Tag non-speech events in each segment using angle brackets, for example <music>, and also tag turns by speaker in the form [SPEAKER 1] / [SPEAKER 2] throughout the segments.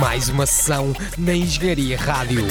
[SPEAKER 1] Mais uma sessão na Engenharia Rádio.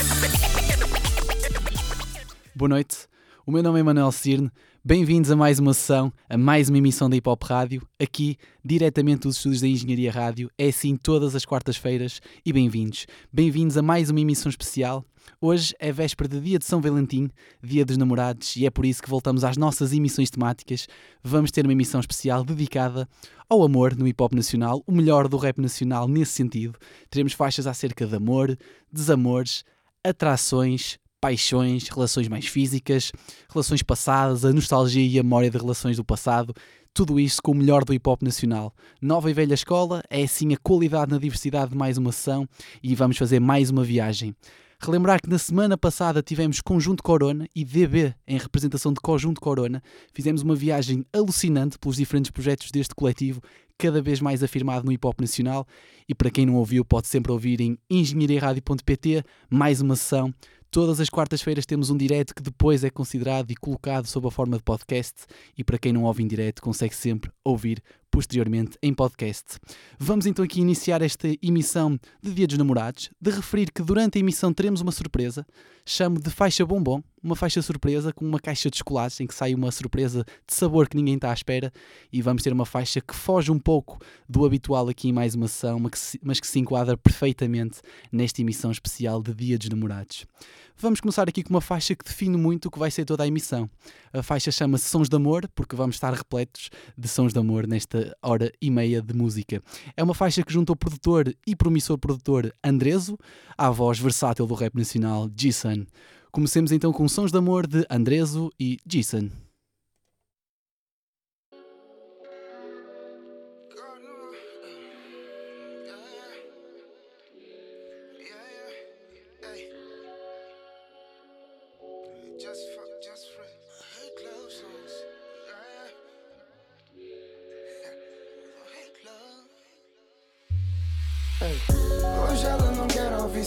[SPEAKER 2] Boa noite, o meu nome é Manuel Cirne. Bem-vindos a mais uma sessão, a mais uma emissão da Hip Hop Rádio, aqui, diretamente dos estúdios da Engenharia Rádio. É assim todas as quartas-feiras e bem-vindos. Bem-vindos a mais uma emissão especial. Hoje é véspera de dia de São Valentim, dia dos namorados, e é por isso que voltamos às nossas emissões temáticas. Vamos ter uma emissão especial dedicada ao amor no hip hop nacional, o melhor do rap nacional nesse sentido. Teremos faixas acerca de amor, desamores, atrações, paixões, relações mais físicas, relações passadas, a nostalgia e a memória de relações do passado, tudo isto com o melhor do hip hop nacional. Nova e velha escola, é assim a qualidade na diversidade de mais uma sessão e vamos fazer mais uma viagem. Relembrar que na semana passada tivemos Conjunto Corona e DB em representação de Conjunto Corona. Fizemos uma viagem alucinante pelos diferentes projetos deste coletivo, cada vez mais afirmado no hip hop nacional. E para quem não ouviu, pode sempre ouvir em engenhariaradio.pt mais uma sessão Todas as quartas-feiras temos um direto que depois é considerado e colocado sob a forma de podcast e para quem não ouve em direto consegue sempre ouvir posteriormente em podcast. Vamos então aqui iniciar esta emissão de Dia dos Namorados, de referir que durante a emissão teremos uma surpresa, chamo de faixa bombom, uma faixa surpresa com uma caixa de chocolates em que sai uma surpresa de sabor que ninguém está à espera e vamos ter uma faixa que foge um pouco do habitual aqui em mais uma sessão, mas que se enquadra perfeitamente nesta emissão especial de Dia dos Namorados. Vamos começar aqui com uma faixa que define muito o que vai ser toda a emissão. A faixa chama-se Sons de Amor, porque vamos estar repletos de sons de amor nesta hora e meia de música. É uma faixa que junta o produtor e promissor produtor Andreso à voz versátil do rap nacional Jason. Comecemos então com Sons de Amor de Andreso e Jason.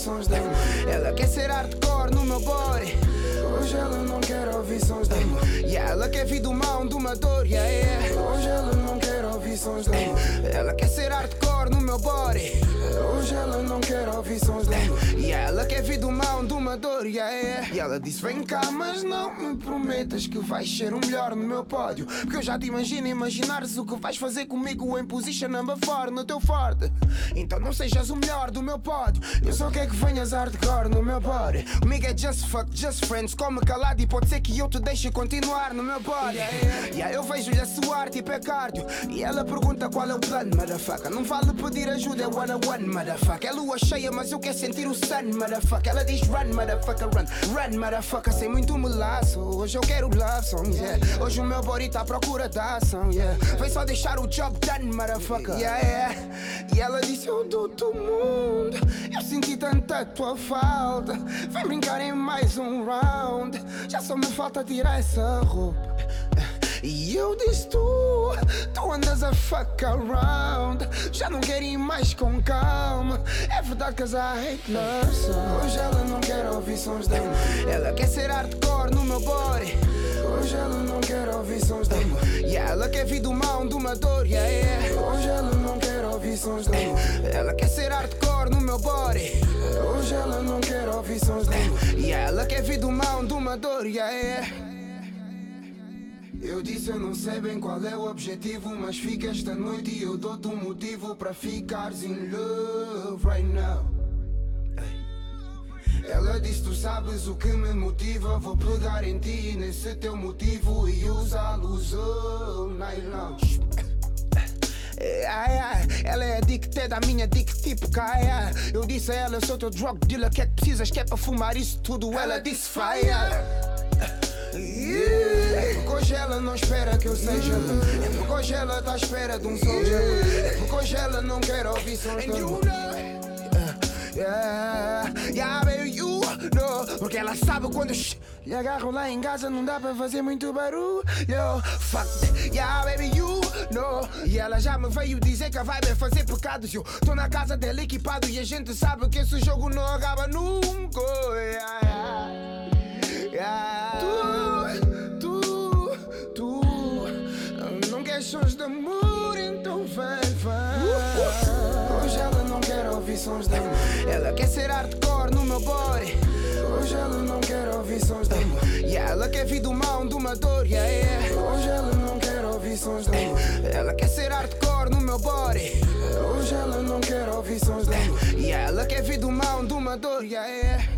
[SPEAKER 3] Sons de amor. Ela quer ser hardcore no meu body. Hoje ela não quer ouvir sons de amor. E ela quer vir do mal de uma dor. Yeah, yeah. Hoje ela não ouvir sons. Ela quer ser hardcore no meu body. Hoje ela não quer ouvir sons amor. E ela quer vir do mal de uma dor. Yeah, yeah. E ela disse: Vem cá, mas não me prometas que vais ser o melhor no meu pódio. Porque eu já te imagino imaginares o que vais fazer comigo em position number 4 no teu forte. Então não sejas o melhor do meu pódio. Eu só quero que venhas hardcore no meu body. Comigo é just fuck, just friends. Come calado e pode ser que eu te deixe continuar no meu body. E aí eu vejo-lhe a suar tipo é cardio. E ela pergunta qual é o plano, motherfucker. Não vale pedir ajuda, é one on one, motherfucker. É lua cheia, mas eu quero sentir o sun, motherfucker. Ela diz run, motherfucker, run, run, motherfucker. Sem muito melaço. Hoje eu quero love songs, yeah. Hoje o meu body tá à procura da ação, yeah. Vem só deixar o job done, motherfucker. Yeah, yeah. E ela disse: Eu dou-te o mundo. Eu senti tanta tua falta. Vem brincar em mais um round. Já só me falta tirar essa roupa. E eu disse tu, tu andas a fuck around. Já não quero ir mais com calma. É verdade que I hate love Hoje ela não quer ouvir sons de amor. Ela quer ser hardcore no meu body. Hoje ela não quer ouvir sons de amor. E ela quer vir do mal de uma dor yeah, yeah. Hoje ela não quer ouvir sons de amor. Ela quer ser hardcore no meu body. Hoje ela não quer ouvir sons de amor. E ela quer vir do mal de uma dor yeah, yeah. Eu disse eu não sei bem qual é o objetivo Mas fica esta noite e eu dou-te um motivo Para ficares in love right now Ela disse tu sabes o que me motiva Vou pegar em ti nesse teu motivo E usá-los all night long Ai, ai, ela é addicted à minha dick tipo caia. Eu disse a ela, eu sou teu drug dealer, que é que precisas que é para fumar isso tudo? Ela disse fire. É porque hoje ela não espera que eu seja. É porque hoje ela tá à espera de um soldier. É porque hoje ela não quer ouvir sons de Yeah, yeah, baby, you know. Porque ela sabe quando lhe agarro lá em casa Não dá para fazer muito barulho. Fuck. That, yeah, baby, you know. E ela já me veio dizer que vai me fazer pecados Eu tô na casa dela equipado E a gente sabe que esse jogo não acaba nunca. Yeah, yeah. Yeah. Sons de amor, então vem, vem. Hoje ela não quer ouvir sons de amor. Ela quer ser hardcore no meu body. Hoje ela não quer ouvir sons de amor. E ela quer vir do mal, de uma dor, yeah, yeah. Hoje ela não quer ouvir sons de amor. Ela quer ser hardcore no meu body. Hoje ela não quer ouvir sons de amor. E ela quer vir do mal, de uma dor, yeah, yeah.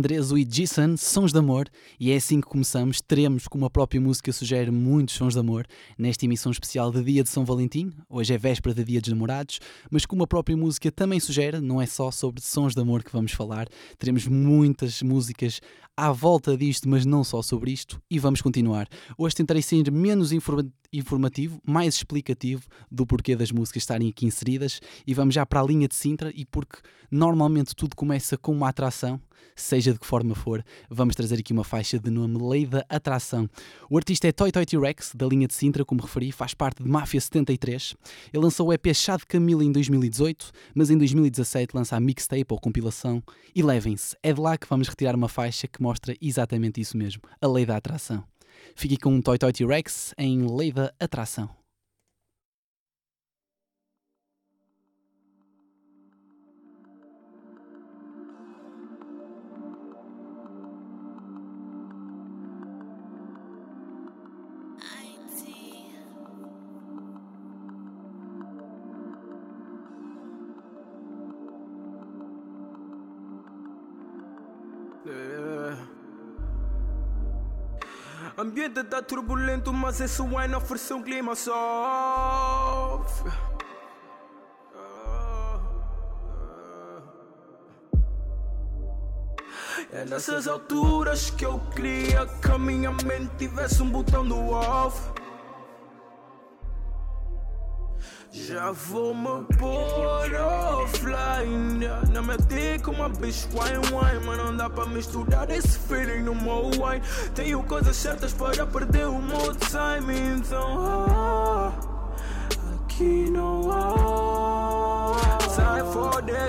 [SPEAKER 2] Andreso e Jason, Sons de Amor, e é assim que começamos. Teremos, como a própria música sugere, muitos sons de amor nesta emissão especial de Dia de São Valentim. Hoje é véspera de Dia dos Namorados, mas como a própria música também sugere, não é só sobre sons de amor que vamos falar. Teremos muitas músicas à volta disto, mas não só sobre isto, e vamos continuar. Hoje tentarei ser menos informativo, mais explicativo do porquê das músicas estarem aqui inseridas, e vamos já para a linha de Sintra, e porque normalmente tudo começa com uma atração, seja de que forma for, vamos trazer aqui uma faixa de nome Lei da Atração. O artista é Toy Toy T-Rex, da linha de Sintra, como referi, faz parte de Máfia 73. Ele lançou o EP Chá de Camila em 2018, mas em 2017 lança a mixtape ou compilação Elevem-se. É de lá que vamos retirar uma faixa que mostra exatamente isso mesmo, a Lei da Atração. Fique com um Toy Toy T-Rex em Lei da Atração.
[SPEAKER 4] Ambiente tá turbulento, mas esse wine oferece um clima soft. É nessas alturas que eu queria que a minha mente tivesse um botão do off. Já vou me pôr offline yeah. Não meti com uma bitch wine wine Mas não dá pra misturar esse feeling no meu wine Tenho coisas certas para perder o meu time Então ah, aqui não há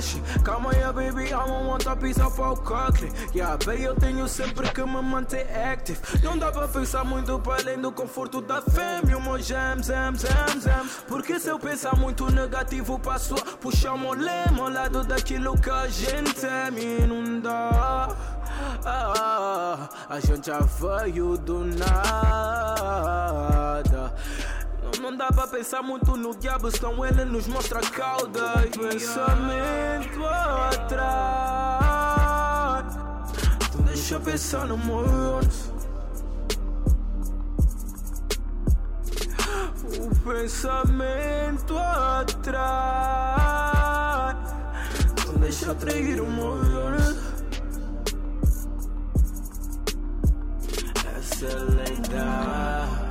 [SPEAKER 4] Shit Calma aí baby, I don't want a piece of our cocktail Yeah baby, eu tenho sempre que me manter active. Não dá pra pensar muito para além do conforto da fêmea. O meu jam, jam, jam, jam Porque se eu pensar muito negativo passo a puxar o lema Ao lado daquilo que a gente teme Não dá ah, A gente já veio do nada não dá pra pensar muito no diabo, senão ele nos mostra a cauda. Pensamento atrás. Então deixa eu pensar no mundo. O pensamento atrás. Então deixa eu atrair o mundo. Essa é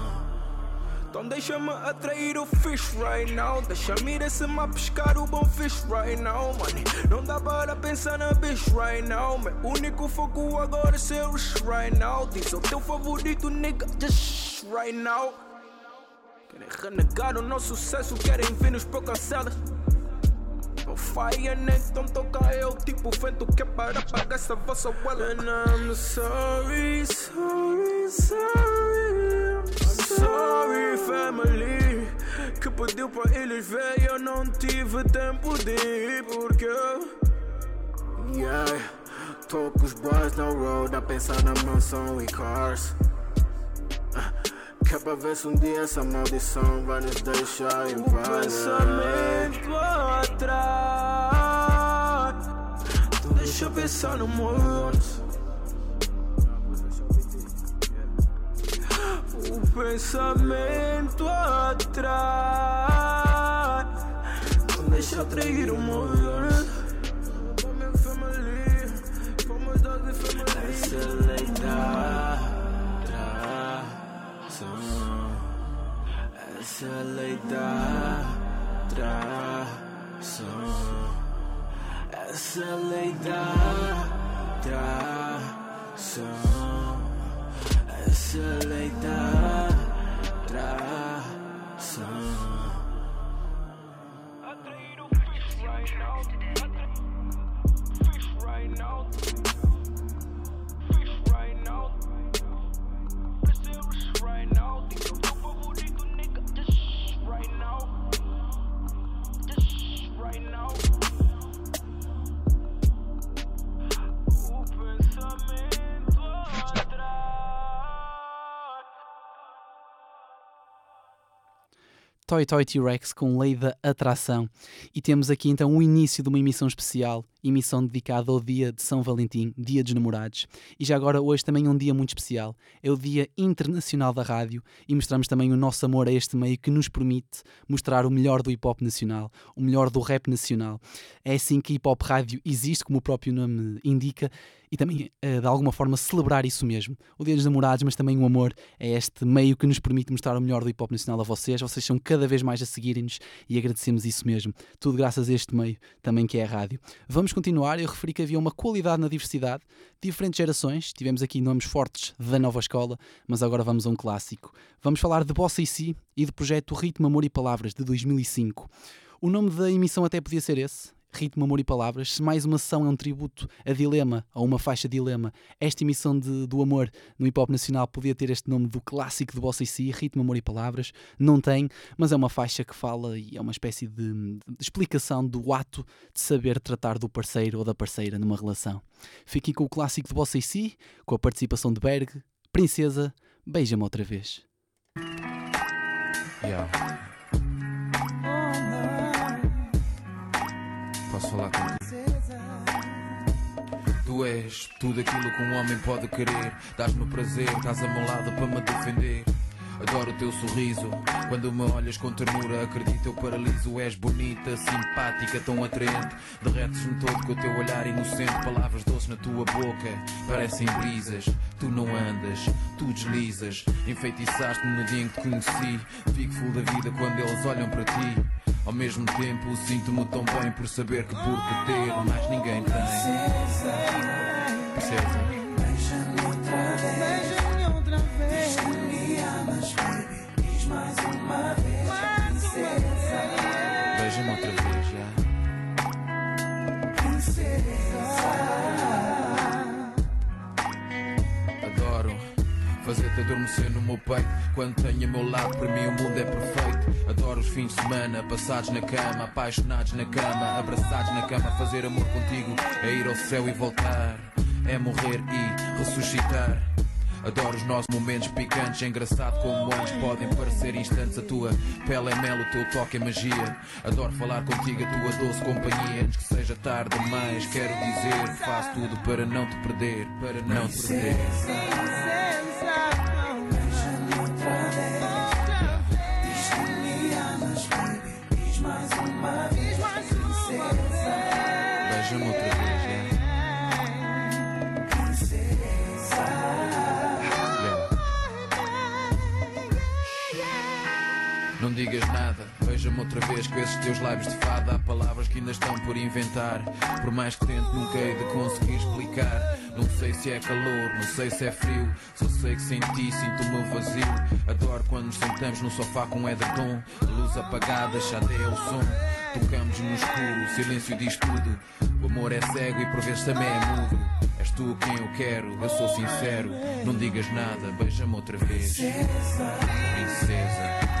[SPEAKER 4] Então deixa-me atrair o fish right now. Deixa-me ir se a pescar o bom fish right now Money, não dá para pensar na bitch right now. Meu único foco agora é ser o right now. Diz o teu favorito nigga, just right now. Querem renegar o nosso sucesso, querem ver nos pro cancelas no fire net, então toca eu tipo vento que é para apagar essa vossa wella. And I'm sorry, sorry, sorry sorry family Que pediu para eles ver eu não tive tempo de ir Porque Yeah Tô com os boys na road a pensar na mansão e cars que é pra ver se um dia essa maldição vai nos deixar em paz. Pensamento atrás. Deixa eu pensar no mundo. Pensamento atrás. Não deixa trair o meu For my family, for my dogs and family. Aceleita, Aceleita, tração. Aceleita, tração. Aceleita, tração.
[SPEAKER 2] Toy Toy T-Rex com Lei da Atração. E temos aqui então o início de uma emissão especial, emissão dedicada ao dia de São Valentim, Dia dos Namorados. E já agora, hoje também é um dia muito especial. É o Dia Internacional da Rádio e mostramos também o nosso amor a este meio que nos permite mostrar o melhor do hip hop nacional, o melhor do rap nacional. É assim que hip hop rádio existe, como o próprio nome indica, e também eh, de alguma forma celebrar isso mesmo. O Dia dos Namorados, mas também o amor é este meio que nos permite mostrar o melhor do hip hop nacional a vocês. Vocês são cada vez mais a seguirem-nos e agradecemos isso mesmo. Tudo graças a este meio também que é a rádio. Vamos continuar. Eu referi que havia uma qualidade na diversidade, diferentes gerações. Tivemos aqui nomes fortes da nova escola, mas agora vamos a um clássico. Vamos falar de Bossa e Si e do projeto Ritmo, Amor e Palavras de 2005. O nome da emissão até podia ser esse, Ritmo, Amor e Palavras. Se mais uma sessão é um tributo a Dilema, a uma faixa Dilema, esta emissão de, do amor no hip hop nacional podia ter este nome do clássico de Bossa e Si, Ritmo, Amor e Palavras. Não tem, mas é uma faixa que fala e é uma espécie de, de explicação do ato de saber tratar do parceiro ou da parceira numa relação. Fiquem com o clássico de Bossa e Si, com a participação de Berg, Princesa, beija-me outra vez.
[SPEAKER 5] Yeah. Posso falar contigo? Tu és tudo aquilo que um homem pode querer. Dás-me prazer, estás a meu lado para me defender. Adoro o teu sorriso, quando me olhas com ternura, acredito eu paraliso. És bonita, simpática, tão atraente. Derretes-me todo com o teu olhar inocente. Palavras doces na tua boca, parecem brisas. Tu não andas, tu deslizas. Enfeitiçaste-me no dia em que te conheci. Fico full da vida quando eles olham para ti. Ao mesmo tempo, sinto-me tão bem por saber que por te ter, mais ninguém tem. Princesa. Beija-me outra vez, já. Adoro fazer-te adormecer no meu peito Quando tenho a meu lado, para mim o mundo é perfeito Adoro os fins de semana, passados na cama Apaixonados na cama, abraçados na cama Fazer amor contigo é ir ao céu e voltar É morrer e ressuscitar Adoro os nossos momentos picantes, é engraçado como antes podem parecer instantes. A tua pele é mel, o teu toque é magia. Adoro falar contigo, a tua doce companhia. Antes que seja tarde demais, quero dizer faço tudo para não te perder, para não te perder. Digas nada, beija-me outra vez com esses teus lábios de fada. Há palavras que ainda estão por inventar. Por mais que tente, nunca hei de conseguir explicar. Não sei se é calor, não sei se é frio. Só sei que sem ti sinto-me vazio. Adoro quando nos sentamos no sofá com edredom. Luz apagada, chateia o som. Tocamos no escuro, o silêncio diz tudo. O amor é cego e por vezes também é mudo. És tu quem eu quero, eu sou sincero. Não digas nada, beija-me outra vez. Princesa.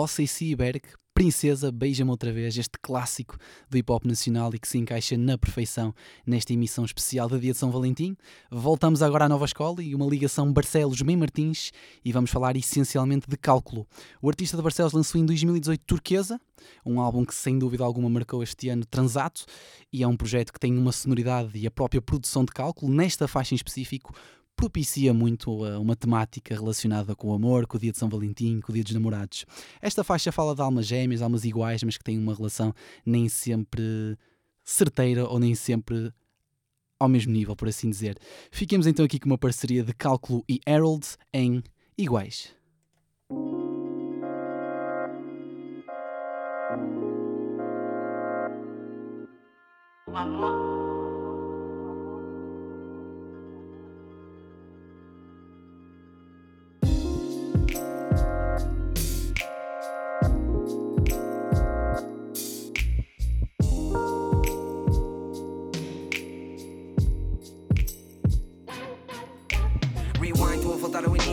[SPEAKER 2] Bossa e Seaberg, Princesa, Beija-me Outra Vez, este clássico do hip hop nacional e que se encaixa na perfeição nesta emissão especial da Dia de São Valentim. Voltamos agora à nova escola e uma ligação Barcelos-Bem Martins e vamos falar essencialmente de cálculo. O artista de Barcelos lançou em 2018 Turquesa, um álbum que sem dúvida alguma marcou este ano Transato e é um projeto que tem uma sonoridade e a própria produção de cálculo, nesta faixa em específico, propicia muito uma temática relacionada com o amor, com o dia de São Valentim, com o dia dos namorados. Esta faixa fala de almas gêmeas, almas iguais, mas que têm uma relação nem sempre certeira ou nem sempre ao mesmo nível, por assim dizer. Fiquemos então aqui com uma parceria de Cálculo e Harold em Iguais.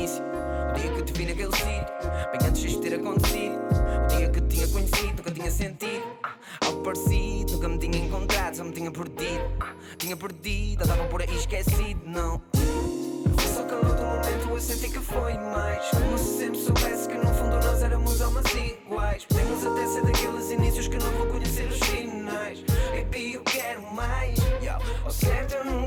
[SPEAKER 6] início. O
[SPEAKER 7] dia que te vi naquele sítio, bem antes de ter acontecido. O dia que te tinha conhecido, nunca tinha sentido. Ah, algo parecido, nunca me tinha encontrado, só me tinha perdido. Ah, tinha perdido, andava por aí esquecido, não. Foi só calor do momento, eu senti que foi mais. Como se sempre soubesse que no fundo nós éramos almas iguais. Podemos até ser daqueles inícios que não vou conhecer os finais. e eu quero mais. Ao certo é eu nunca.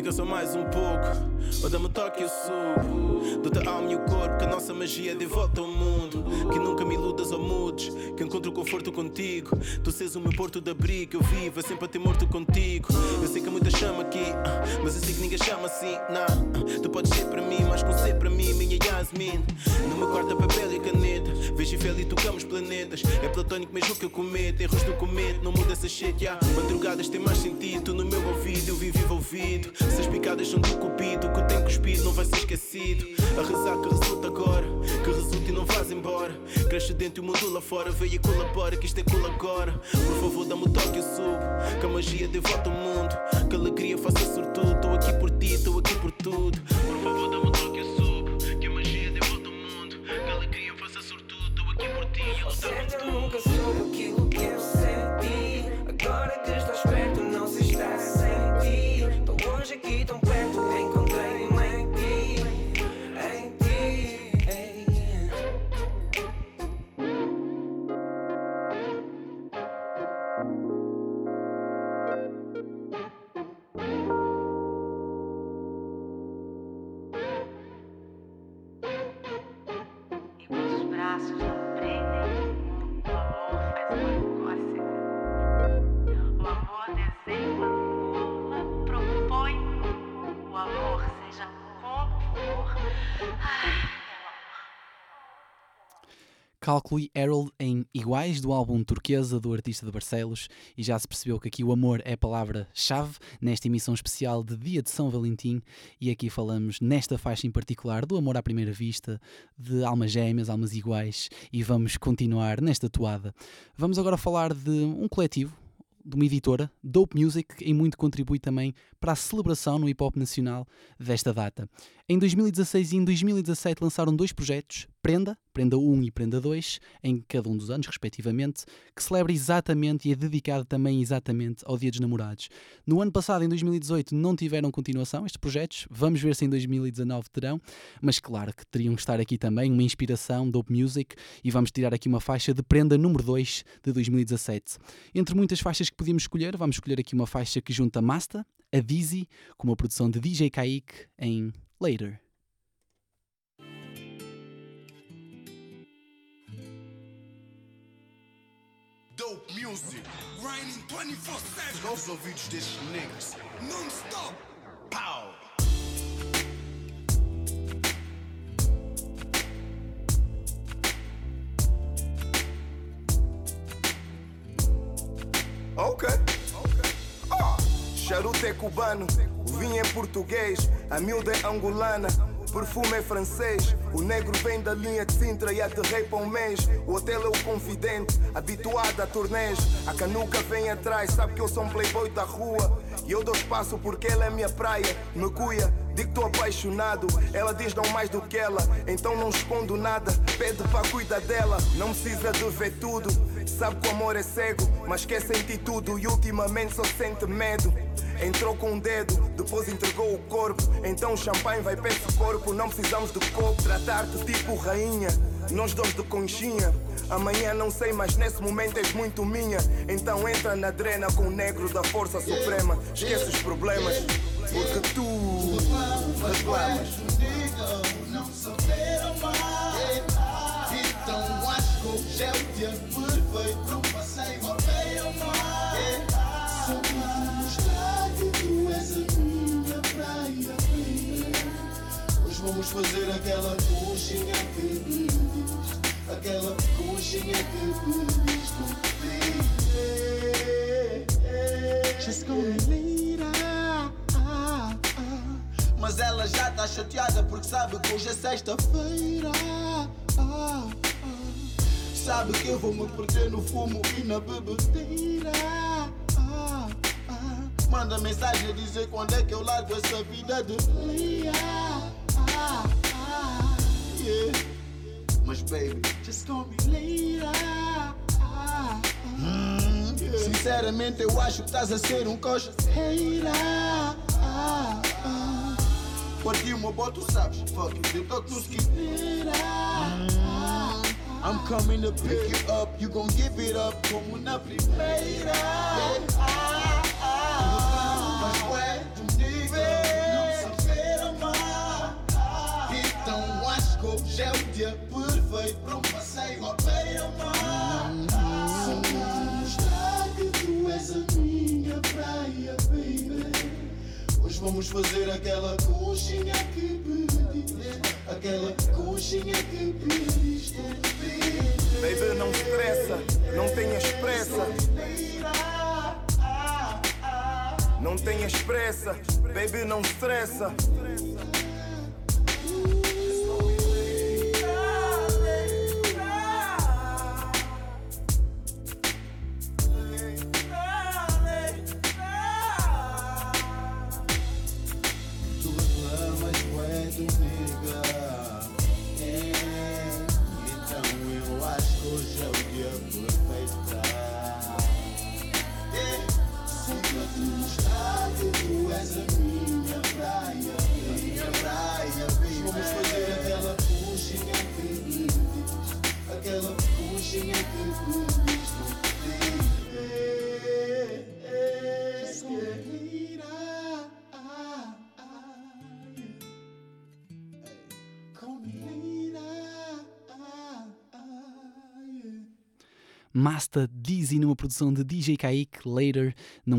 [SPEAKER 8] Fica só mais um pouco ou dá-me toque eu subo Do teu alma e o corpo que a nossa magia de volta ao mundo. Que nunca me iludas ou mudes Que encontro conforto contigo. Tu seres o meu porto de abrigo Eu vivo sempre a ter morto contigo. Eu sei que muita chama aqui Mas eu sei que ninguém chama assim nah. Tu podes ser para mim, mas com ser para mim Minha Yasmin. No meu quarto é papel e caneta Vejo e tocamos planetas. É platónico mesmo que eu cometo Erros do comete, não muda essa shit yeah. Madrugadas tem mais sentido No meu ouvido eu vivo envolvido. Se as picadas são do cupido Que tem cuspido não vai ser esquecido. A rezar que resulta agora, que resulta e não vais embora. Cresce dentro e o mundo lá fora, veio e colabora, que isto é cool agora. Por favor, dá-me o toque, eu subo. Que a magia dê volta ao mundo, que a alegria faça sortudo. Estou aqui por ti, estou aqui por tudo. Por favor, dá-me o toque, eu subo. Que a magia dê volta ao mundo, que a alegria faça sortudo. Estou aqui por ti, eu lutar por tudo.
[SPEAKER 7] nunca soube aquilo que eu
[SPEAKER 2] Cálculo e Harold em Iguais, do álbum Turquesa, do artista de Barcelos, e já se percebeu que aqui o amor é a palavra-chave nesta emissão especial de Dia de São Valentim, e aqui falamos nesta faixa em particular do amor à primeira vista, de almas gêmeas, almas iguais, e vamos continuar nesta toada. Vamos agora falar de um coletivo, de uma editora, Dope Music, que em muito contribui também para a celebração no hip hop nacional desta data. Em 2016 e em 2017 lançaram dois projetos, Prenda, Prenda 1 e Prenda 2, em cada um dos anos, respectivamente, que celebra exatamente e é dedicado também exatamente ao Dia dos Namorados. No ano passado, em 2018, não tiveram continuação estes projetos, vamos ver se em 2019 terão, mas claro que teriam que estar aqui também uma inspiração Dope Music e vamos tirar aqui uma faixa de Prenda número 2 de 2017. Entre muitas faixas que podíamos escolher, vamos escolher aqui uma faixa que junta Masta, a Dizzy, com uma produção de DJ Kaique em Later.
[SPEAKER 9] Music, grinding 24-7 aos ouvidos destes negros, non-stop, pow!
[SPEAKER 10] Ok. Ah, charuto é cubano, vinho é português, a miúda é angolana. Perfume é francês, o negro vem da linha de Sintra e aterrei para um mês. O hotel é o confidente, habituado a turnês. A canuca vem atrás, sabe que eu sou um playboy da rua. E eu dou espaço porque ela é minha praia, me cuia. Digo que tô apaixonado, ela diz não mais do que ela. Então não escondo nada, pede para cuidar dela. Não precisa de ver tudo, sabe que o amor é cego, mas quer sentir tudo e ultimamente só sente medo. Entrou com um dedo, depois entregou o corpo. Então o champanhe vai para esse corpo. Não precisamos de copo, tratar-te tipo rainha. Nós dois de conchinha. Amanhã não sei, mas nesse momento és muito minha. Então entra na drena com o negro da força suprema. Esquece os problemas, porque tu reclamas.
[SPEAKER 9] Não souberam que o vamos fazer aquela conchinha que pediste. Aquela conchinha que pediste. baby. Just gonna lead Mas ela já tá chateada porque sabe que hoje é sexta-feira. Ah, ah. Sabe que eu vou me perder no fumo e na bebedeira. Ah, ah. Manda mensagem a dizer quando é que eu largo essa vida de Lia. Yeah. Mas baby, just call me later. Yeah. Sinceramente eu acho que estás a ser um coxa hater. Ah, ah. Partiu uma bota, tu sabes, fuck it, eu toco no skipeira. I'm coming to pick you up, you gon' give it up como na primeira. Ah, dia perfeito pra um passeio à beira-mar. Só pra mostrar que tu és a minha praia, baby. Hoje vamos fazer aquela conchinha que pediste. Aquela conchinha que pediste.
[SPEAKER 10] Baby, não estressa, não tenhas pressa. Não tenhas pressa, baby, não estressa.
[SPEAKER 2] Masta Dizzy numa produção de DJ Kaique Later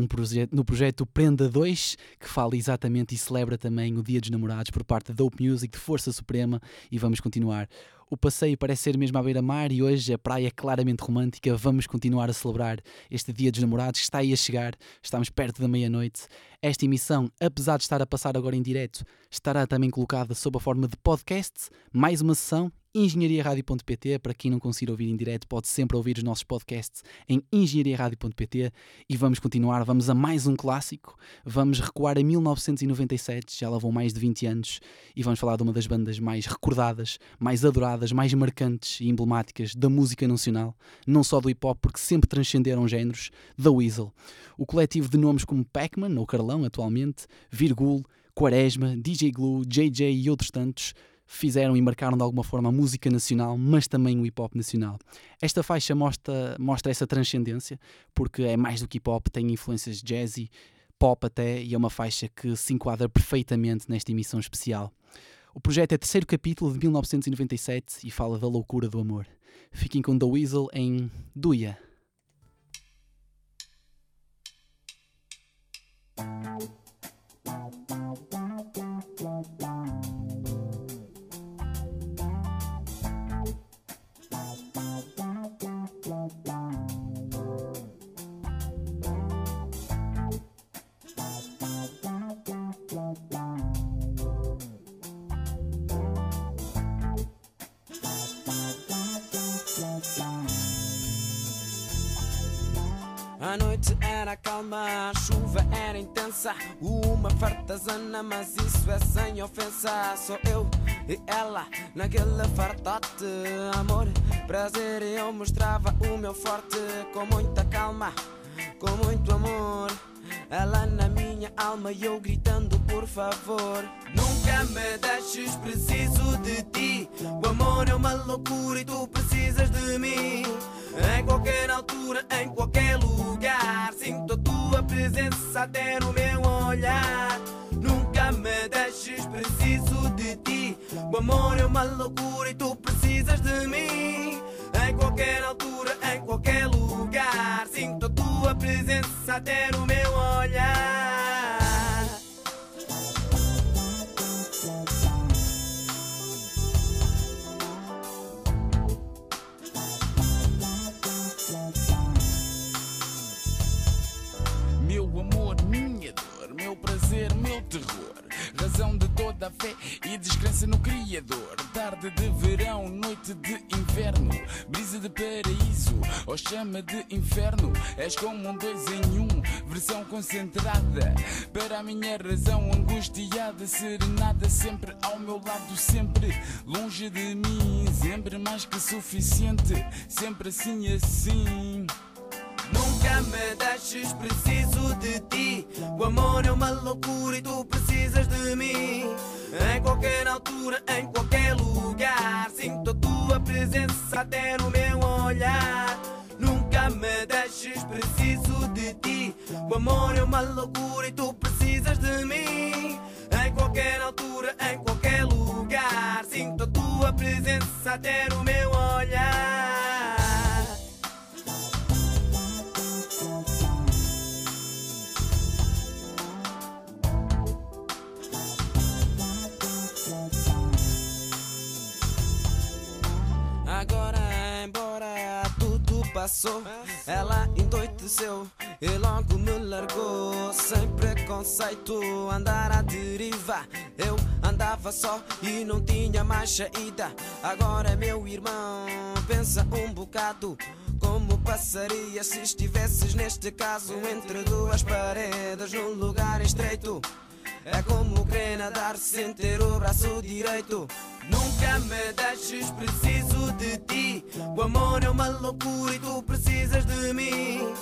[SPEAKER 2] proje no projeto Prenda 2 que fala exatamente e celebra também o Dia dos Namorados por parte da Dope Music de Força Suprema e vamos continuar. O passeio parece ser mesmo à beira-mar e hoje a praia é claramente romântica. Vamos continuar a celebrar este Dia dos Namorados que está aí a chegar. Estamos perto da meia-noite. Esta emissão, apesar de estar a passar agora em direto, estará também colocada sob a forma de podcast. Mais uma sessão engenhariaradio.pt. Para quem não conseguir ouvir em direto, pode sempre ouvir os nossos podcasts em engenhariaradio.pt. E vamos continuar, vamos a mais um clássico. Vamos recuar a 1997, já lá vão mais de 20 anos, e vamos falar de uma das bandas mais recordadas, mais adoradas entradas mais marcantes e emblemáticas da música nacional, não só do hip hop, porque sempre transcenderam géneros, da Weasel. O coletivo de nomes como Pac-Man, ou Carlão atualmente, Virgul, Quaresma, DJ Glue, JJ e outros tantos fizeram e marcaram de alguma forma a música nacional, mas também o hip hop nacional. Esta faixa mostra, mostra essa transcendência, porque é mais do que hip hop, tem influências jazzy, pop até, e é uma faixa que se enquadra perfeitamente nesta emissão especial. O projeto é terceiro capítulo de 1997 e fala da loucura do amor. Fiquem com The Weasel em Duia.
[SPEAKER 11] Era calma, a chuva era intensa. Uma fartazana, mas isso é sem ofensa. Sou eu e ela naquele fartote. Amor, prazer, eu mostrava o meu forte. Com muita calma, com muito amor. Ela na minha alma e eu gritando por favor. Nunca me deixes, preciso de ti. O amor é uma loucura e tu precisas de mim. Em qualquer altura, em qualquer lugar. Sinto a tua presença até no meu olhar. Nunca me deixes, preciso de ti. O amor é uma loucura e tu precisas de mim. Em qualquer altura, em qualquer lugar. Sinto a tua presença até no meu olhar.
[SPEAKER 5] Terror. Razão de toda a fé e descrença no Criador. Tarde de verão, noite de inverno. Brisa de paraíso ou chama de inferno. És como um dois em um, versão concentrada. Para a minha razão angustiada, serenada. Sempre ao meu lado, sempre longe de mim. Sempre mais que suficiente, sempre assim, assim.
[SPEAKER 11] Me deixes, preciso de ti. O amor é uma loucura e tu precisas de mim. Em qualquer altura, em qualquer lugar. Sinto a tua presença até no meu olhar. Nunca me deixes, preciso de ti. O amor é uma loucura e tu precisas de mim. Em qualquer altura, em qualquer lugar. Sinto a tua presença até no meu olhar. Passou, ela endoideceu e logo me largou. Sem preconceito, andar à deriva. Eu andava só e não tinha mais saída. Agora é meu irmão, pensa um bocado. Como passaria se estivesses neste caso entre duas paredes num lugar estreito? É como querer nadar sem ter o braço direito. Nunca me deixes, preciso de ti. O amor é uma loucura e tu precisas de mim.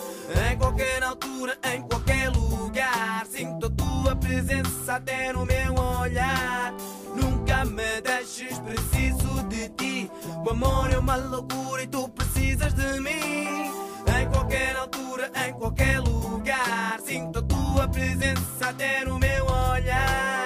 [SPEAKER 11] Em qualquer altura, em qualquer lugar. Sinto a tua presença até no meu olhar. Nunca me deixes, preciso de ti. O amor é uma loucura e tu precisas de mim. Em qualquer altura, em qualquer lugar. Sinto a tua presença até no meu olhar.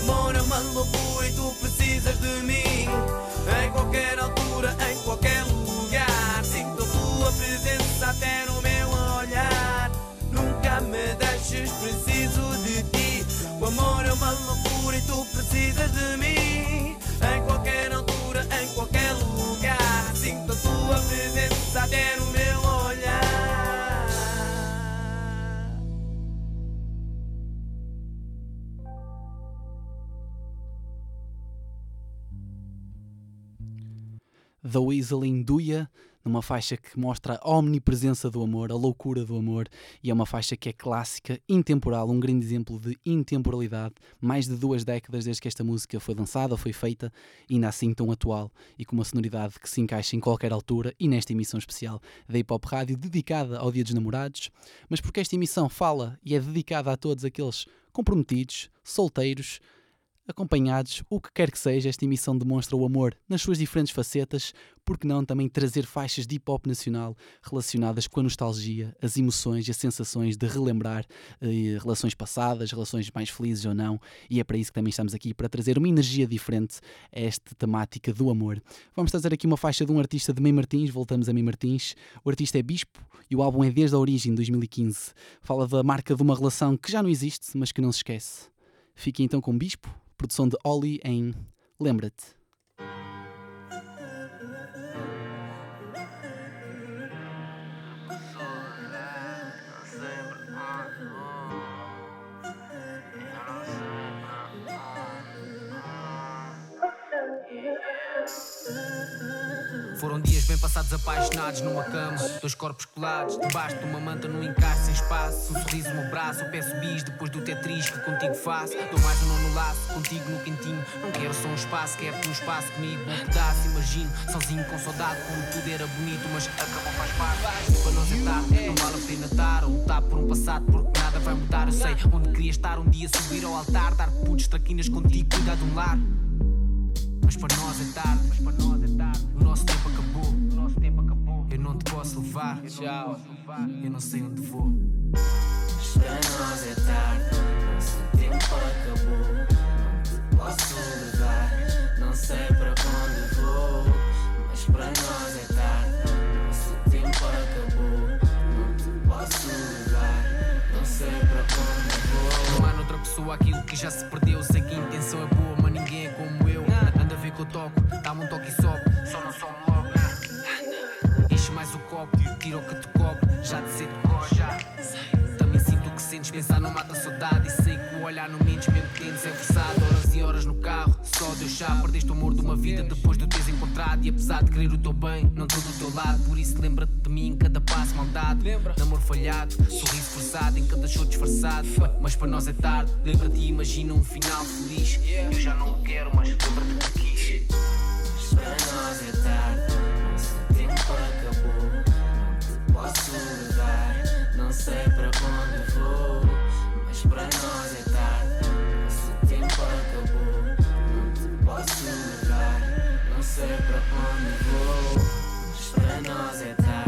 [SPEAKER 11] Ti. O
[SPEAKER 2] The Weasel em Duya, numa faixa que mostra a omnipresença do amor, a loucura do amor, e é uma faixa que é clássica, intemporal, um grande exemplo de intemporalidade. Mais de duas décadas desde que esta música foi lançada, foi feita, ainda assim tão atual e com uma sonoridade que se encaixa em qualquer altura e nesta emissão especial da Hip Hop Rádio, dedicada ao Dia dos Namorados, mas porque esta emissão fala e é dedicada a todos aqueles comprometidos, solteiros, acompanhados, o que quer que seja, esta emissão demonstra o amor nas suas diferentes facetas, porque não também trazer faixas de hip hop nacional relacionadas com a nostalgia, as emoções e as sensações de relembrar eh, relações passadas, relações mais felizes ou não, e é para isso que também estamos aqui, para trazer uma energia diferente a esta temática do amor. Vamos trazer aqui uma faixa de um artista de Mei Martins, voltamos a Mei Martins, o artista é Bispo e o álbum é desde a origem, 2015. Fala da marca de uma relação que já não existe, mas que não se esquece. Fiquem então com Bispo, produção de Oli em Lembra-te.
[SPEAKER 12] Foram dias bem passados apaixonados numa cama Dois corpos colados, debaixo de uma manta num encaixe sem espaço. Um sorriso no braço, eu peço bis depois do tetris que contigo faço. Dou mais um nono laço, contigo no quentinho Não quero só um espaço, quero um espaço comigo. Um pedaço, imagino, sozinho com saudade Como tudo era bonito, mas acabou faz parte Para nós é tarde, não vale a pena estar A lutar por um passado, porque nada vai mudar. Eu sei onde queria estar, um dia subir ao altar Dar putos traquinas contigo, cuidar de um lar mas para nós é tarde, mas para nós é tarde. O nosso tempo acabou, o nosso tempo acabou. Eu não te posso levar, tchau. Eu não sei onde vou.
[SPEAKER 13] Mas para nós é tarde, nosso tempo acabou. Não te posso levar, não sei para onde vou. Mas para nós é tarde, nosso tempo acabou. Não te posso levar, não sei para onde vou.
[SPEAKER 12] Não há noutra pessoa aquilo que já se perdeu. Apesar de querer o teu bem, não estou do teu lado. Por isso lembra-te de mim em cada passo maldado. Namoro falhado, sorriso forçado, em cada show disfarçado. Mas para nós é tarde, lembra-te e imagina um final feliz. Eu já não o quero, mas lembra-te que quis.
[SPEAKER 13] Para nós é tarde, nosso tempo acabou. Não te posso levar, não sei para onde vou. Mas para nós é tarde, sei para onde vou. Mas para nós é tarde,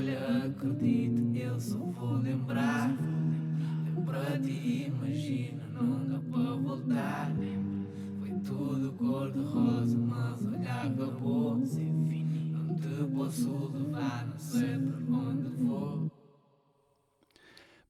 [SPEAKER 13] Olha, acredito, eu só vou lembrar. Ti, imagina, não dá para voltar. Foi tudo cor-de-rosa, mas olha, acabou. Não te posso levar, não sei para onde vou.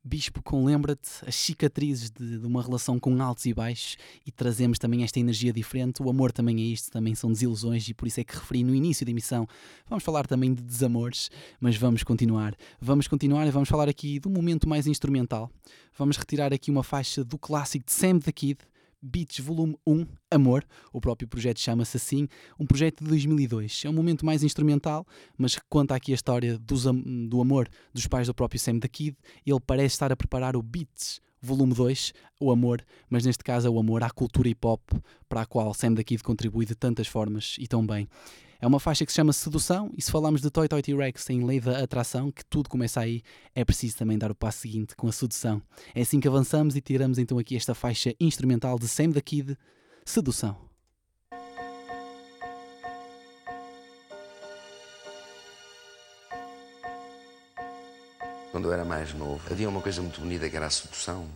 [SPEAKER 2] Bispo com Lembra-te, as cicatrizes de, de, uma relação com altos e baixos e trazemos também esta energia diferente. O amor também é isto, também são desilusões e por isso é que referi no início da emissão. Vamos falar também de desamores, mas vamos continuar. Vamos continuar e vamos falar aqui um momento mais instrumental. Vamos retirar aqui uma faixa do clássico de Sam the Kid, Beats Volume 1, Amor, o próprio projeto chama-se assim, um projeto de 2002. É um momento mais instrumental, mas que conta aqui a história dos, do amor dos pais do próprio Sam the Kid. Ele parece estar a preparar o Beats Volume 2, o amor, mas neste caso é o amor à cultura hip hop, para a qual Sam the Kid contribui de tantas formas e tão bem. É uma faixa que se chama Sedução e se falarmos de Toy Toy T-Rex em Lei da Atração, que tudo começa aí, é preciso também dar o passo seguinte com a sedução. É assim que avançamos e tiramos então aqui esta faixa instrumental de Sam the Kid, Sedução.
[SPEAKER 14] Quando eu era mais novo, havia uma coisa muito bonita que era a sedução.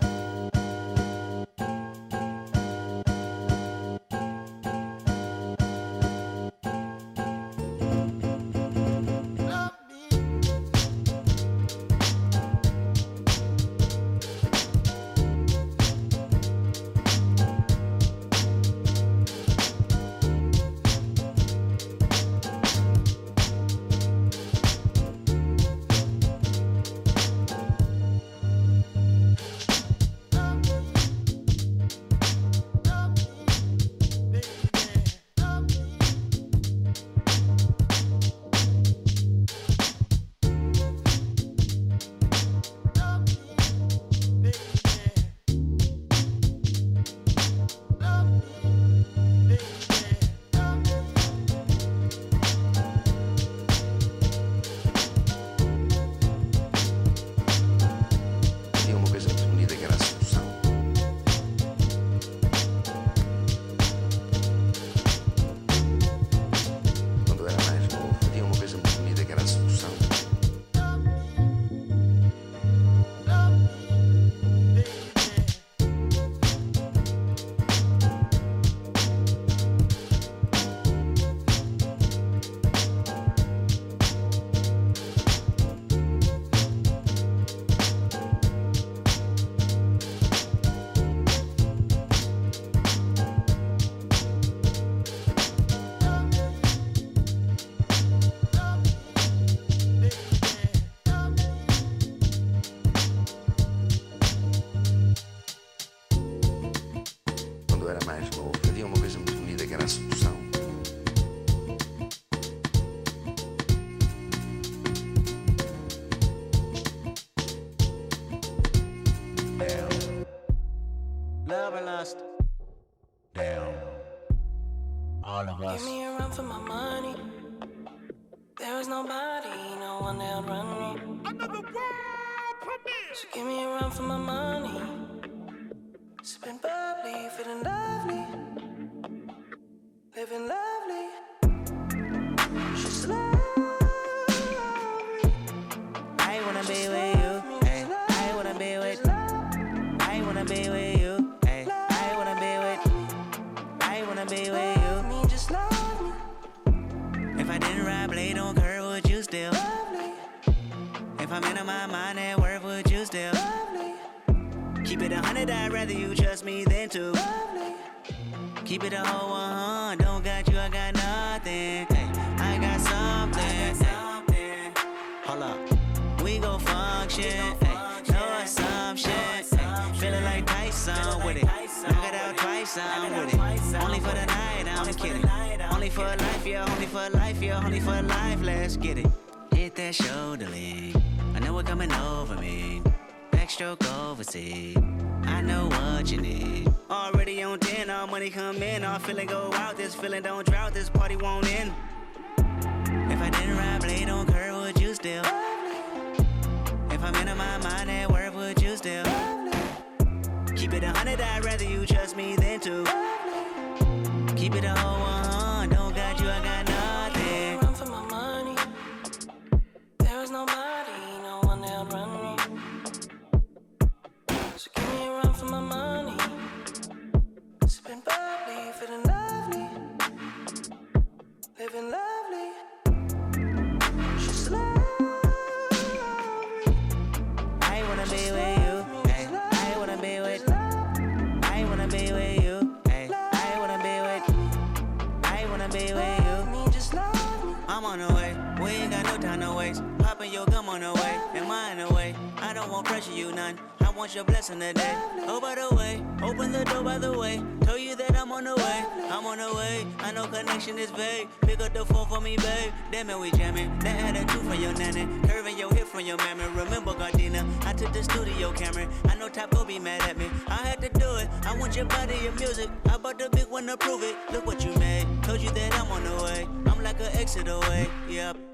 [SPEAKER 15] Gum on the way. Am I in the way? I don't want pressure, you none. I want your blessing today. Oh, by the way, open the door by the way. Tell you that I'm on the way. I'm on the way. I know connection is vague. Pick up the phone for me, babe. Damn it, we jamming. That had a two from your nanny. Curving your hip from your memory. Remember, Gardena, I took the studio camera. I know go be mad at me. I had to do it. I want your body, your music. I bought the big one to prove it. Look what you made. Told you that I'm on the way. I'm like an exit away. Yep.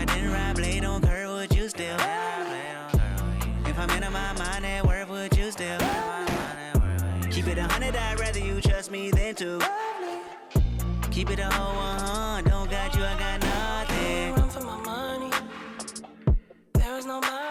[SPEAKER 15] I didn't ride blade on curve, would you still? If I'm in my mind at work, would you still? Keep it a hundred, I'd rather you trust me than to. Keep it a whole one, don't got you, I got nothing.
[SPEAKER 16] Run for my money. There is nobody,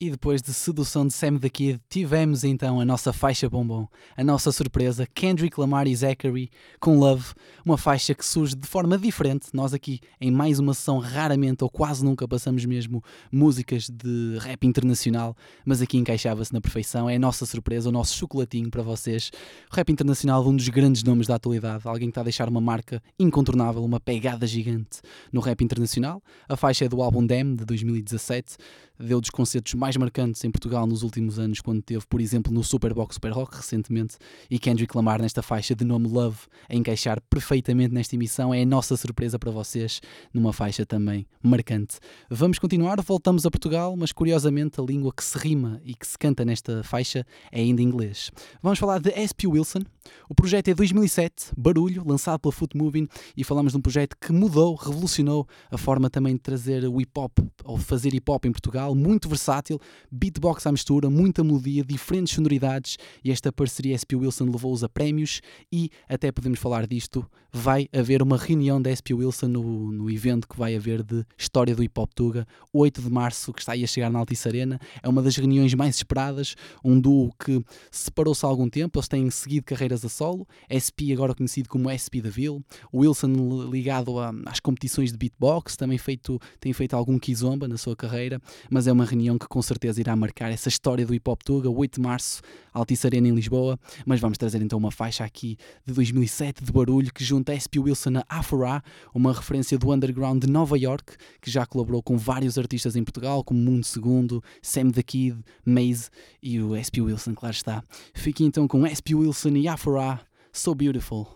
[SPEAKER 2] E depois de Sedução de Sam the Kid, tivemos então a nossa faixa bombom, a nossa surpresa, Kendrick Lamar e Zachary com Love, uma faixa que surge de forma diferente. Nós aqui, em mais uma sessão, raramente ou quase nunca passamos mesmo músicas de rap internacional, mas aqui encaixava-se na perfeição. É a nossa surpresa, o nosso chocolatinho para vocês. Rap internacional, um dos grandes nomes da atualidade, alguém que está a deixar uma marca incontornável, uma pegada gigante no rap internacional. A faixa é do álbum Dem, de 2017, deu dos concertos mais marcantes em Portugal nos últimos anos, quando teve, por exemplo, no Superbox Super Rock recentemente, e Kendrick Lamar nesta faixa de nome Love, a encaixar perfeitamente nesta emissão, é a nossa surpresa para vocês, numa faixa também marcante. Vamos continuar, voltamos a Portugal, mas curiosamente a língua que se rima e que se canta nesta faixa é ainda inglês. Vamos falar de SP Wilson, o projeto é 2007, Barulho, lançado pela Foot Moving, e falamos de um projeto que mudou, revolucionou a forma também de trazer o hip hop, ou fazer hip hop em Portugal, muito versátil, beatbox à mistura, muita melodia, diferentes sonoridades, e esta parceria SP Wilson levou-os a prémios, e até podemos falar disto, vai haver uma reunião da SP Wilson no, no evento que vai haver de História do Hip Hop Tuga, 8 de março, que está aí a chegar na Altice Arena, é uma das reuniões mais esperadas, um duo que separou-se há algum tempo, eles têm seguido carreiras a solo, SP agora conhecido como SP da Ville, Wilson ligado a, às competições de beatbox, também feito, tem feito algum kizomba na sua carreira, mas é uma reunião que com certeza irá marcar essa história do hip hop Tuga, 8 de março, Altice Arena em Lisboa, mas vamos trazer então uma faixa aqui de 2007 de barulho que junta SP Wilson a Afra, uma referência do underground de Nova York, que já colaborou com vários artistas em Portugal, como Mundo Segundo, Sam the Kid, Maze e o SP Wilson, claro está. Fique então com SP Wilson e Afra, So Beautiful.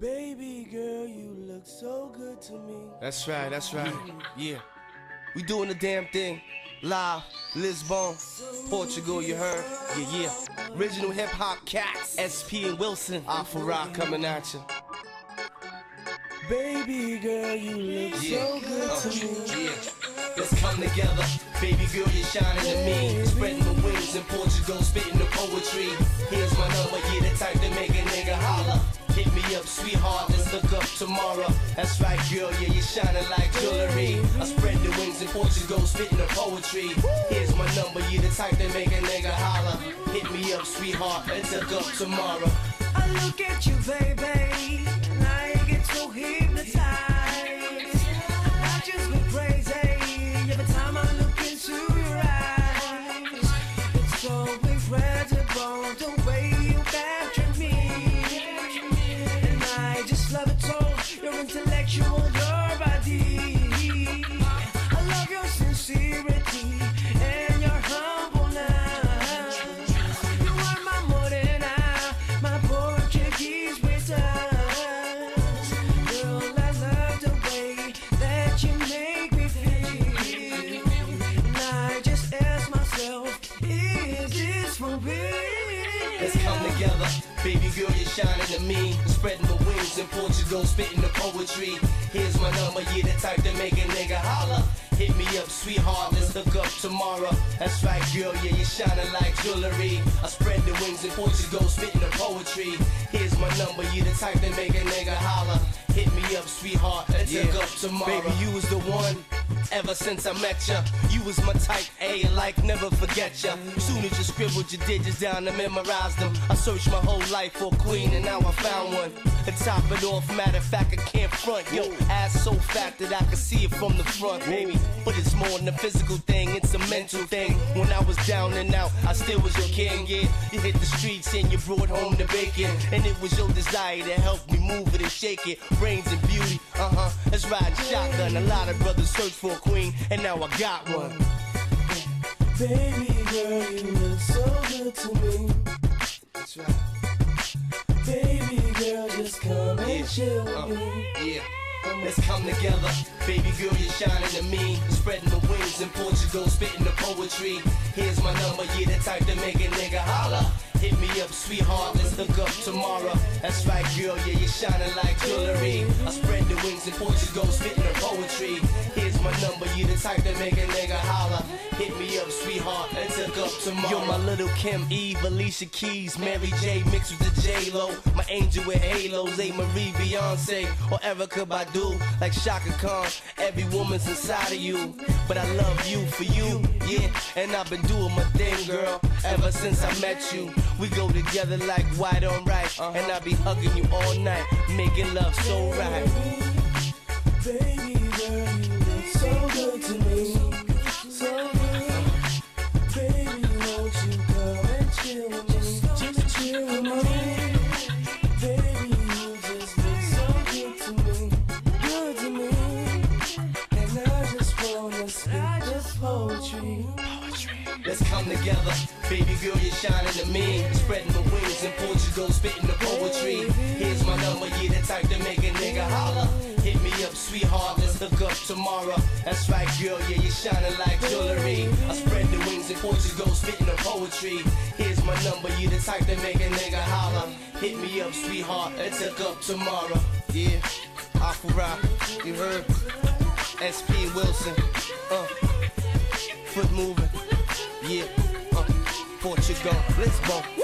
[SPEAKER 7] Baby girl, you look so good to me.
[SPEAKER 17] That's right, that's right. <laughs> Yeah. We doing the damn thing. Live, Lisbon, Portugal, you heard? Yeah, yeah. Original hip hop cats, SP and Wilson, Afara coming at you.
[SPEAKER 7] Baby girl, you look so good
[SPEAKER 17] uh,
[SPEAKER 7] to me.
[SPEAKER 17] Yeah. Let's come together. Baby girl, you're shining to me. Spreading the wings in Portugal, spitting the poetry. Here's my number, you yeah, the type to make a nigga holler. Hit me up, sweetheart, let's look up tomorrow. That's right, girl, yeah, you're shining like jewelry. I spread the wings in Portugal, spitting the poetry. Here's my number, you the type to make a nigga holler. Hit me up, sweetheart, let's look up tomorrow.
[SPEAKER 7] I look at you, baby, me.
[SPEAKER 17] Spreading the wings in Portugal, spitting the poetry. Here's my number, yeah, the type to make a nigga holler. Hit me up, sweetheart, let's hook up tomorrow. That's right, girl, yeah, you're shining like jewelry. I spread the wings in Portugal, spitting the poetry. Here's my number, you the type to make a nigga holler. Hit me up, sweetheart, let's hook up tomorrow. Baby, you was the one. Ever since I met ya, you was my type A, like never forget ya. Soon as you scribbled your digits down and memorized them, I searched my whole life for a queen and now I found one.
[SPEAKER 7] And top it off, matter of fact, I can't front. Yo, ass so fat that I can see it from the front, baby. But it's more than a physical thing, it's a mental thing. When I was down and out, I still was your king, yeah. You hit the streets and you brought home the bacon. And it was your desire to help me move it and shake it. Brains and beauty, uh huh. That's riding shotgun. A lot of brothers search for a queen, and now I got one.
[SPEAKER 18] Baby girl, you look so good to me.
[SPEAKER 7] That's right.
[SPEAKER 18] Baby girl, just come and
[SPEAKER 7] Yeah.
[SPEAKER 18] chill with
[SPEAKER 7] Uh,
[SPEAKER 18] me.
[SPEAKER 7] yeah. Let's come together. Baby girl, you're shining to me. Spreading the wings in Portugal, spitting the poetry. Here's my number, you're the type to make a nigga holler. Hit me up, sweetheart, let's hook up tomorrow. That's right, girl, yeah, you're shining like jewelry. I spread the wings in Portugal, spitting the poetry. Here's my number, you the type that make a nigga holler. Hit me up, sweetheart, let's hook up tomorrow. You're my little Kim Eve, Alicia Keys, Mary J mixed with the J Lo. My angel with halos, A Marie Beyonce, or Erica Badu, like Shaka Khan. Every woman's inside of you, but I love you for you, yeah. And I've been doing my thing, girl, ever since I met you. We go together like white on right, uh-huh. and I be hugging you all night, making love so right.
[SPEAKER 18] Baby girl, you look so good to me.
[SPEAKER 7] Together. Baby girl, you're shining to me. Spreading the wings in Portugal, spitting the poetry. Here's my number, you the type to make a nigga holler. Hit me up, sweetheart, let's hook up tomorrow. That's right, girl, yeah, you're shining like jewelry. I spread the wings in Portugal, spitting the poetry. Here's my number, you the type to make a nigga holler. Hit me up, sweetheart, let's hook up tomorrow. Yeah, Aqua you heard? SP Wilson, uh, foot moving. Yeah, Portugal, Lisbon.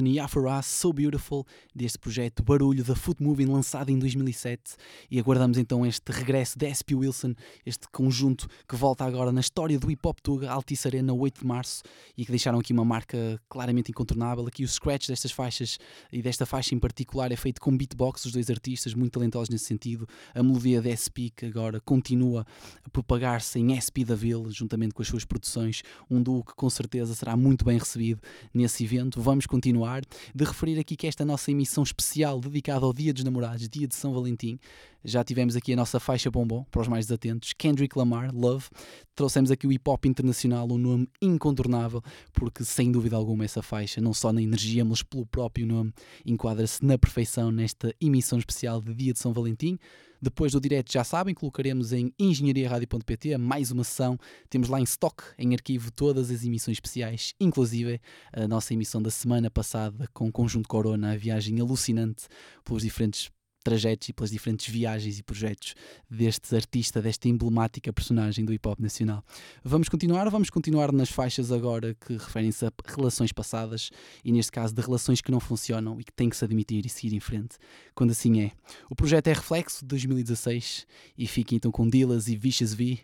[SPEAKER 2] Wilson e Afro So Beautiful, deste projeto Barulho da Foot Moving, lançado em 2007. E aguardamos então este regresso de SP Wilson, este conjunto que volta agora na história do hip hop Tuga, Altice Arena, 8 de março, e que deixaram aqui uma marca claramente incontornável. Aqui o scratch destas faixas e desta faixa em particular é feito com beatbox, os dois artistas, muito talentosos nesse sentido. A melodia de SP, que agora continua a propagar-se em SP da Ville, juntamente com as suas produções, um duo que com certeza será muito bem recebido nesse evento. Vamos continuar de referir aqui que esta nossa emissão especial dedicada ao Dia dos Namorados, Dia de São Valentim, já tivemos aqui a nossa faixa bombom, para os mais desatentos, Kendrick Lamar, Love. Trouxemos aqui o hip hop internacional, um nome incontornável, porque sem dúvida alguma essa faixa, não só na energia, mas pelo próprio nome, enquadra-se na perfeição nesta emissão especial de Dia de São Valentim. Depois do direto, já sabem, colocaremos em engenhariaradio.pt mais uma sessão. Temos lá em stock, em arquivo, todas as emissões especiais, inclusive a nossa emissão da semana passada com o Conjunto Corona, a viagem alucinante pelos diferentes trajetos e pelas diferentes viagens e projetos deste artista, desta emblemática personagem do hip hop nacional. Vamos continuar, vamos continuar nas faixas agora que referem-se a relações passadas e neste caso de relações que não funcionam e que têm que se admitir e seguir em frente, quando assim é. O projeto é Reflexo de 2016 e fiquem então com Dillas e Vicious V.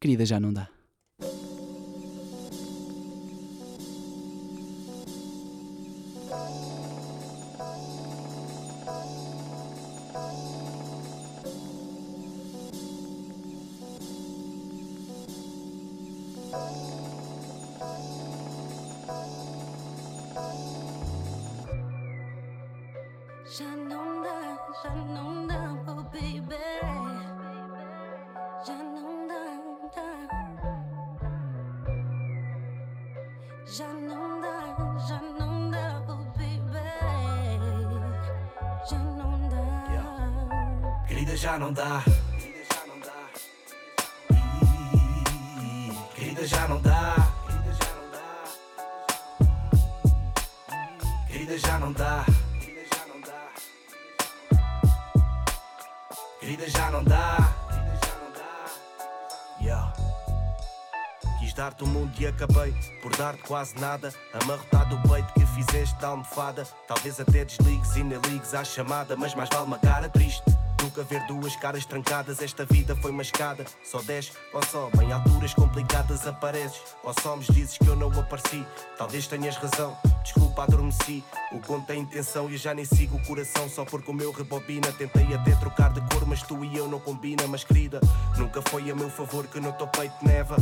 [SPEAKER 2] Querida, já não dá.
[SPEAKER 17] Quase nada. Amarrotado o peito que fizeste da almofada. Talvez até desligues e nem ligues à chamada, mas mais vale uma cara triste. Nunca ver duas caras trancadas, esta vida foi uma escada. Só desce ou sobe, em alturas complicadas apareces. Ou somos, dizes que eu não apareci. Talvez tenhas razão, desculpa, adormeci. O conto tem intenção e eu já nem sigo o coração. Só porque o meu rebobina. Tentei até trocar de cor, mas tu e eu não combina. Mas querida, nunca foi a meu favor que no teu peito neva.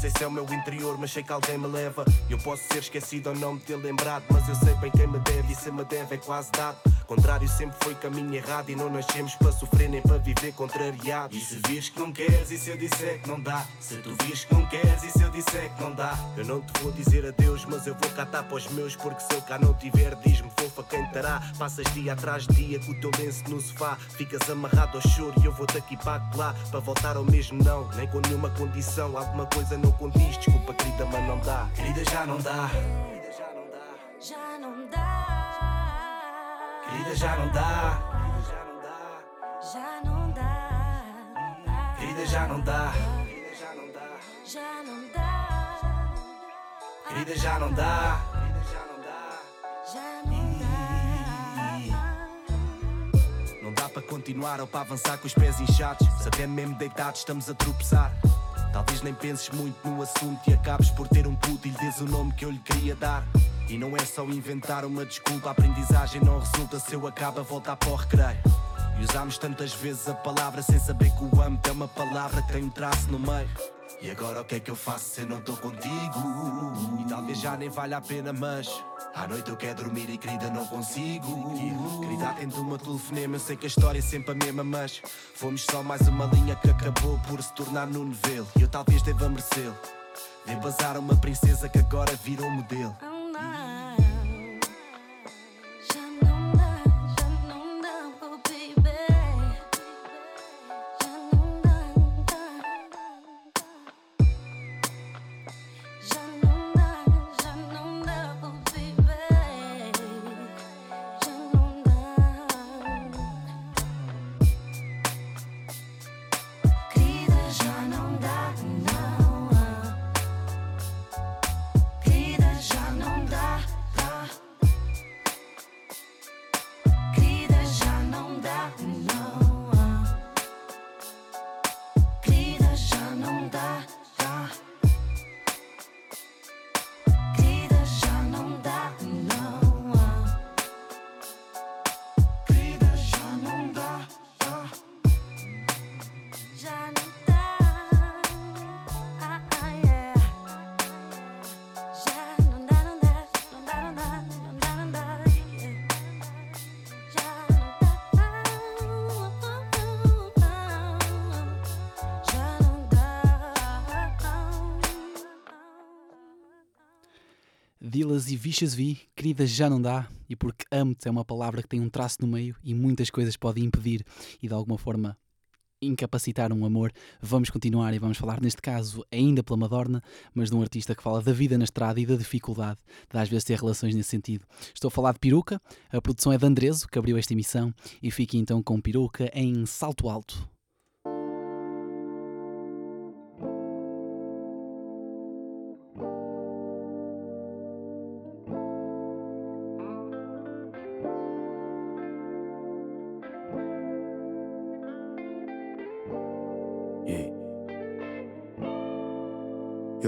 [SPEAKER 17] Sei se é o meu interior, mas sei que alguém me leva. Eu posso ser esquecido ou não me ter lembrado, mas eu sei bem quem me deve e se me deve é quase dado. Contrário sempre foi caminho errado e não nascemos para sofrer nem para viver contrariado. E se vires que não queres e se eu disser que não dá? Se tu vires que não queres e se eu disser que não dá? Eu não te vou dizer adeus, mas eu vou catar para os meus, porque se eu cá não tiver, diz-me fofa quem terá. Passas dia atrás de dia com o teu lenço no sofá, ficas amarrado ao choro e eu vou daqui para lá para voltar ao mesmo não, nem com nenhuma condição. Alguma coisa não condiz, desculpa querida, mas não dá. Querida, já não dá. Querida, já não dá.
[SPEAKER 16] Já não dá.
[SPEAKER 17] Querida, já não dá.
[SPEAKER 16] Já não dá.
[SPEAKER 17] Querida, já não dá.
[SPEAKER 16] Já não
[SPEAKER 17] Não dá para continuar ou para avançar com os pés inchados. Se até mesmo deitados estamos a tropeçar. Talvez nem penses muito no assunto e acabes por ter um puto e lhe dês o nome que eu lhe queria dar. E não é só inventar uma desculpa, a aprendizagem não resulta se eu acabo a voltar para o recreio. E usámos tantas vezes a palavra sem saber que o âmbito é uma palavra que tem um traço no meio. E agora o que é que eu faço se eu não estou contigo? E talvez já nem valha a pena, mas à noite eu quero dormir e querida não consigo. Querida, atento o meu telefonema, eu sei que a história é sempre a mesma, mas fomos só mais uma linha que acabou por se tornar no novelo. E eu talvez deva merecê-lo. Dê bazar uma princesa que agora virou modelo.
[SPEAKER 2] E Vicious V, querida, já não dá, e porque amo-te é uma palavra que tem um traço no meio e muitas coisas podem impedir e de alguma forma incapacitar um amor, vamos continuar e vamos falar neste caso ainda pela Madonna, mas de um artista que fala da vida na estrada e da dificuldade de às vezes ter relações nesse sentido. Estou a falar de Peruca, a produção é de Andreso, que abriu esta emissão, e fique então com Peruca em Salto Alto.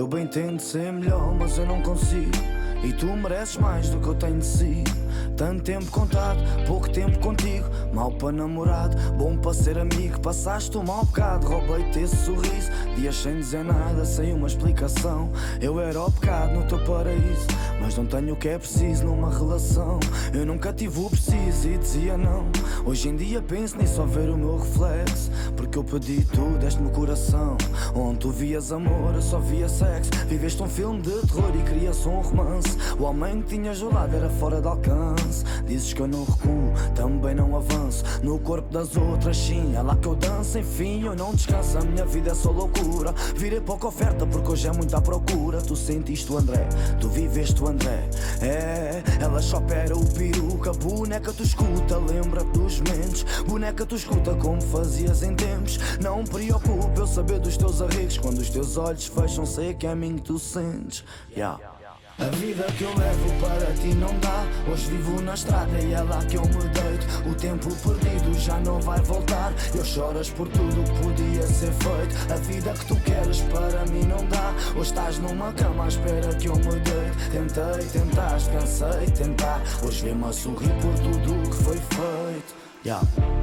[SPEAKER 19] Eu bem tento ser melhor, mas eu não consigo. E tu mereces mais do que eu tenho de si. Tanto tempo contado, pouco tempo contigo. Mal para namorado, bom para ser amigo. Passaste um mau bocado, roubei-te esse sorriso. Dias sem dizer nada, sem uma explicação. Eu era o pecado no teu paraíso. Mas não tenho o que é preciso numa relação. Eu nunca tive o preciso e dizia não. Hoje em dia penso nem só ver o meu reflexo. Porque eu pedi tudo, deste-me o coração. Onde tu vias amor, eu só via sexo. Viveste um filme de terror e querias um romance. O homem que tinhas ao lado era fora de alcance. Dizes que eu não recuo, também não avanço. No corpo das outras, sim, é lá que eu danço. Enfim, eu não descanso, a minha vida é só loucura. Virei pouca oferta porque hoje é muita procura. Tu sentiste o André, tu viveste o André. É, ela só opera o peruca. Boneca, tu escuta, lembra mentes. Boneca, tu escuta como fazias em tempos. Não me preocupa eu saber dos teus arregos. Quando os teus olhos fecham, sei que é mim que tu sentes. Yeah. A vida que eu levo para ti não dá. Hoje vivo na estrada e é lá que eu me deito. O tempo perdido já não vai voltar. Eu choras por tudo que podia ser feito. A vida que tu queres para mim não dá. Hoje estás numa cama à espera que eu me deite. Tentei, tentaste, cansei tentar. Hoje vê-me a sorrir por tudo que foi feito. Yeah.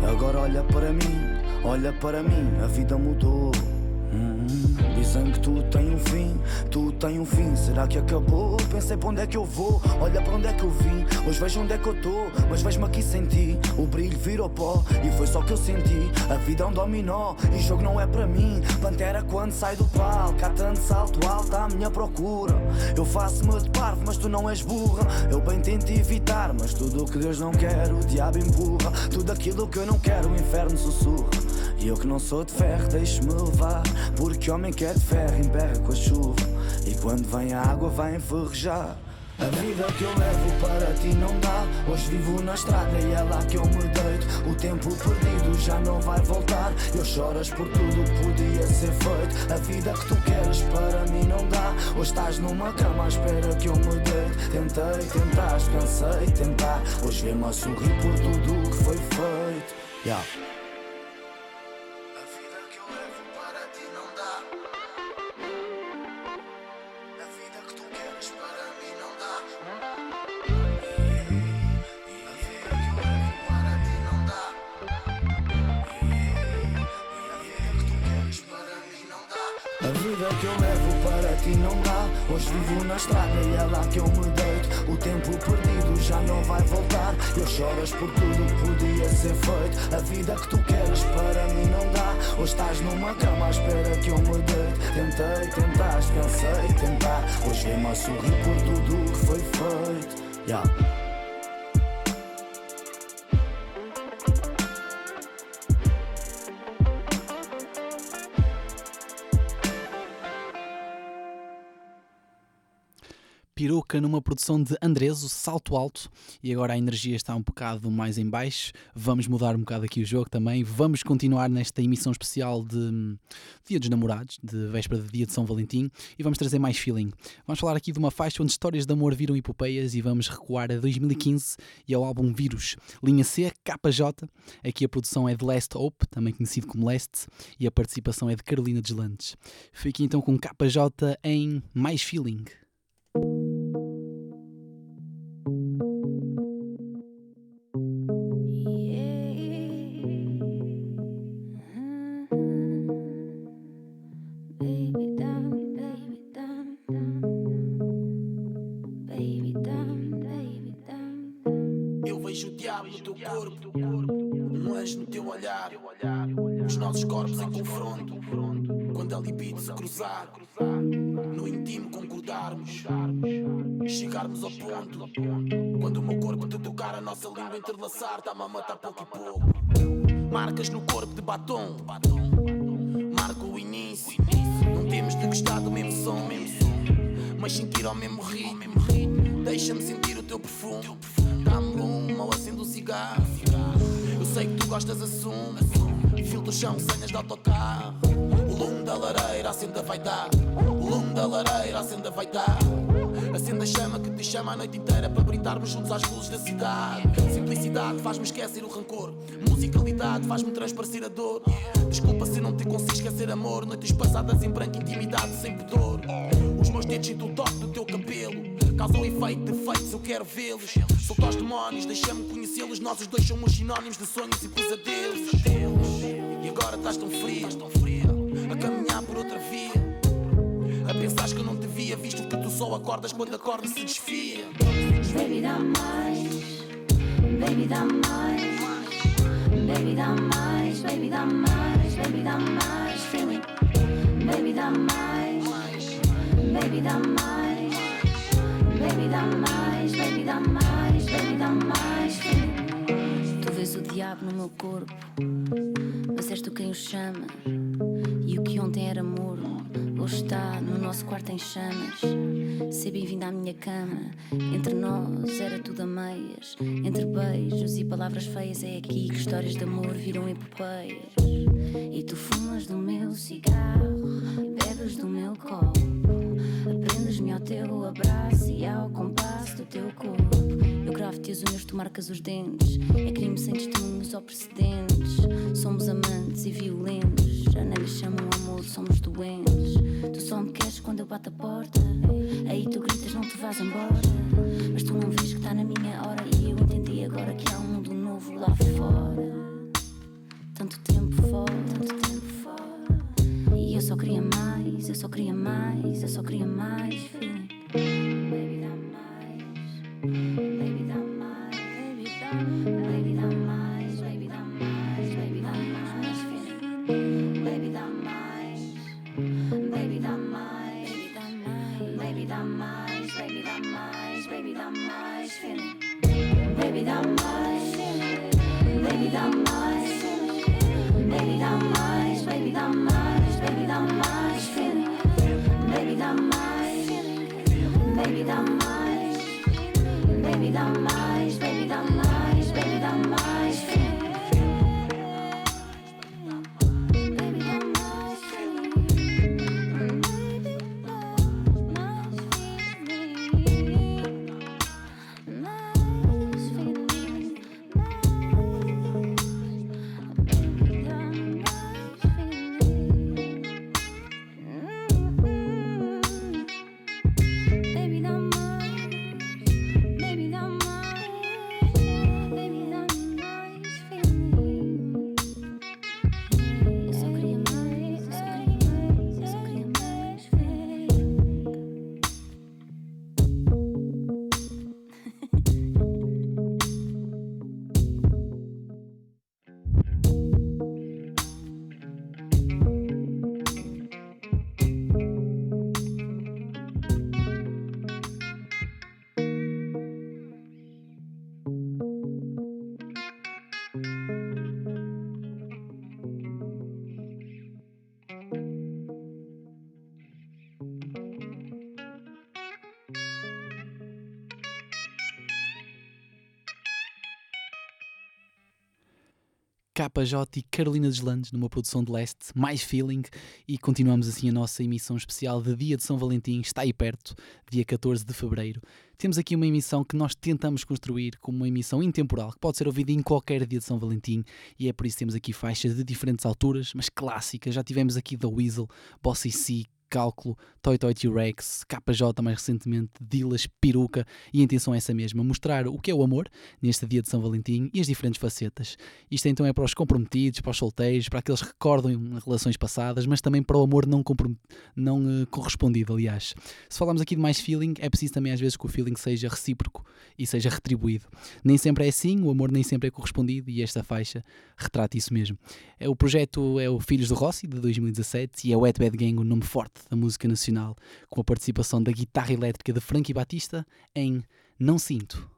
[SPEAKER 19] Agora olha para mim, olha para mim, a vida mudou. Que tudo tem um fim, tudo tem um fim. Será que acabou? Pensei para onde é que eu vou, olha para onde é que eu vim. Hoje vejo onde é que eu estou, mas vejo-me aqui sem ti. O brilho virou pó e foi só que eu senti. A vida é um dominó e o jogo não é para mim. Pantera quando sai do palco, há tanto salto alto à minha procura. Eu faço-me de parvo, mas tu não és burra. Eu bem tento evitar, mas tudo o que Deus não quer, o diabo empurra. Tudo aquilo que eu não quero, o inferno sussurra. E eu que não sou de ferro, deixe-me levar. Porque homem que é de ferro emperra com a chuva. E quando vem a água, vai enferrujar. A vida que eu levo para ti não dá. Hoje vivo na estrada e é lá que eu me deito. O tempo perdido já não vai voltar. Eu choras por tudo que podia ser feito. A vida que tu queres para mim não dá. Hoje estás numa cama à espera que eu me deite. Tentei, tentaste, cansei tentar. Hoje vê-me a sorrir por tudo o que foi feito. Yeah. Estrada e é lá que eu me deito. O tempo perdido já não vai voltar. Eu choras por tudo que podia ser feito. A vida que tu queres para mim não dá. Hoje estás numa cama à espera que eu me deite. Tentei, tentaste, cansei de tentar. Hoje vem-me a sorrir por tudo o que foi feito. Yeah.
[SPEAKER 2] Peruca numa produção de Andreso, Salto Alto, e agora a energia está um bocado mais em baixo. Vamos mudar um bocado aqui o jogo também. Vamos continuar nesta emissão especial de hum, Dia dos Namorados, de véspera de Dia de São Valentim, e vamos trazer mais feeling. Vamos falar aqui de uma faixa onde histórias de amor viram epopeias e vamos recuar a 2015 e ao álbum Vírus. Linha C, KJ. Aqui a produção é de Last Hope, também conhecido como Last, e a participação é de Carolina Deslandes. Fique então com KJ em Mais Feeling.
[SPEAKER 20] Cruzar. No íntimo concordarmos, chegarmos ao ponto. Quando o meu corpo te tocar, a nossa língua entrelaçar, está-me a matar pouco e pouco. Marcas no corpo de batom, marca o início. Não temos de gostar do mesmo som, mas sentir ao mesmo ritmo. Deixa-me sentir o teu perfume. Dá-me uma ou acendo um cigarro. Eu sei que tu gostas, assume. Fio do chão, senhas de autocarro. Da lareira acende a vaidade. O lume da lareira acende a vaidade. Acende a chama que te chama a noite inteira para brindarmos juntos às luzes da cidade. Simplicidade faz-me esquecer o rancor. Musicalidade faz-me transparecer a dor. Desculpa se não te consigo esquecer amor. Noites passadas em branco, intimidade sem pudor. Os meus dedos sinto o toque do teu cabelo. causa ou efeito, defeitos, eu quero vê-los. Solta aos demónios, deixa-me conhecê-los. Nós os dois somos sinónimos de sonhos e pesadelos. E agora estás tão fria, a caminhar por outra via. A pensar que não devia, visto que tu só acordas quando a corda se desfia.
[SPEAKER 21] Baby, dá mais. Baby, dá mais. Baby, dá mais. Baby, dá mais. Baby, dá mais. Feeling. Baby, dá mais. Baby, dá mais. Baby, dá mais. Baby, dá mais. Baby, dá mais. Feeling. Vês o diabo no meu corpo, mas és tu quem o chama. E o que ontem era morno, hoje está no nosso quarto em chamas. Ser bem-vindo à minha cama. Entre nós era tudo a meias. Entre beijos e palavras feias, é aqui que histórias de amor viram epopeias. E tu fumas do meu cigarro, bebes do meu copo. Aprendes-me ao teu abraço e ao compasso do teu corpo. Eu gravo-te as unhas, tu marcas os dentes. É crime sem testemunhos ou precedentes. Somos amantes e violentos. Já nem lhe chamam amor, somos doentes. Tu só me queres quando eu bato a porta. Aí tu gritas, não te vás embora. Mas tu não vês que está na minha hora. E eu entendi agora que há um mundo novo lá fora. Tanto tempo fora, tanto tempo fora. E eu só queria mais, eu só queria mais, eu só queria mais. Feeling. Baby. Baby, dá mais. Baby, dá mais. Baby, dá mais.
[SPEAKER 2] KJ e Carolina Deslandes numa produção de leste, mais feeling, e continuamos assim a nossa emissão especial de Dia de São Valentim, está aí perto, dia 14 de fevereiro. Temos aqui uma emissão que nós tentamos construir como uma emissão intemporal, que pode ser ouvida em qualquer dia de São Valentim, e é por isso que temos aqui faixas de diferentes alturas, mas clássicas. Já tivemos aqui The Weasel, Bossy C, Cálculo, Toy Toy T-Rex, KJ mais recentemente, Dilas, Peruca, e a intenção é essa mesma, mostrar o que é o amor neste dia de São Valentim e as diferentes facetas. Isto então é para os comprometidos, para os solteiros, para aqueles que recordam relações passadas, mas também para o amor não, não eh, correspondido, aliás. Se falarmos aqui de mais feeling, é preciso também às vezes que o feeling seja recíproco e seja retribuído. Nem sempre é assim, o amor nem sempre é correspondido e esta faixa retrata isso mesmo. É, o projeto é o Filhos do Rossi, de 2017, e é o Wet Bad Gang, o nome forte da música nacional, com a participação da guitarra elétrica de Frankie Batista em Não Sinto.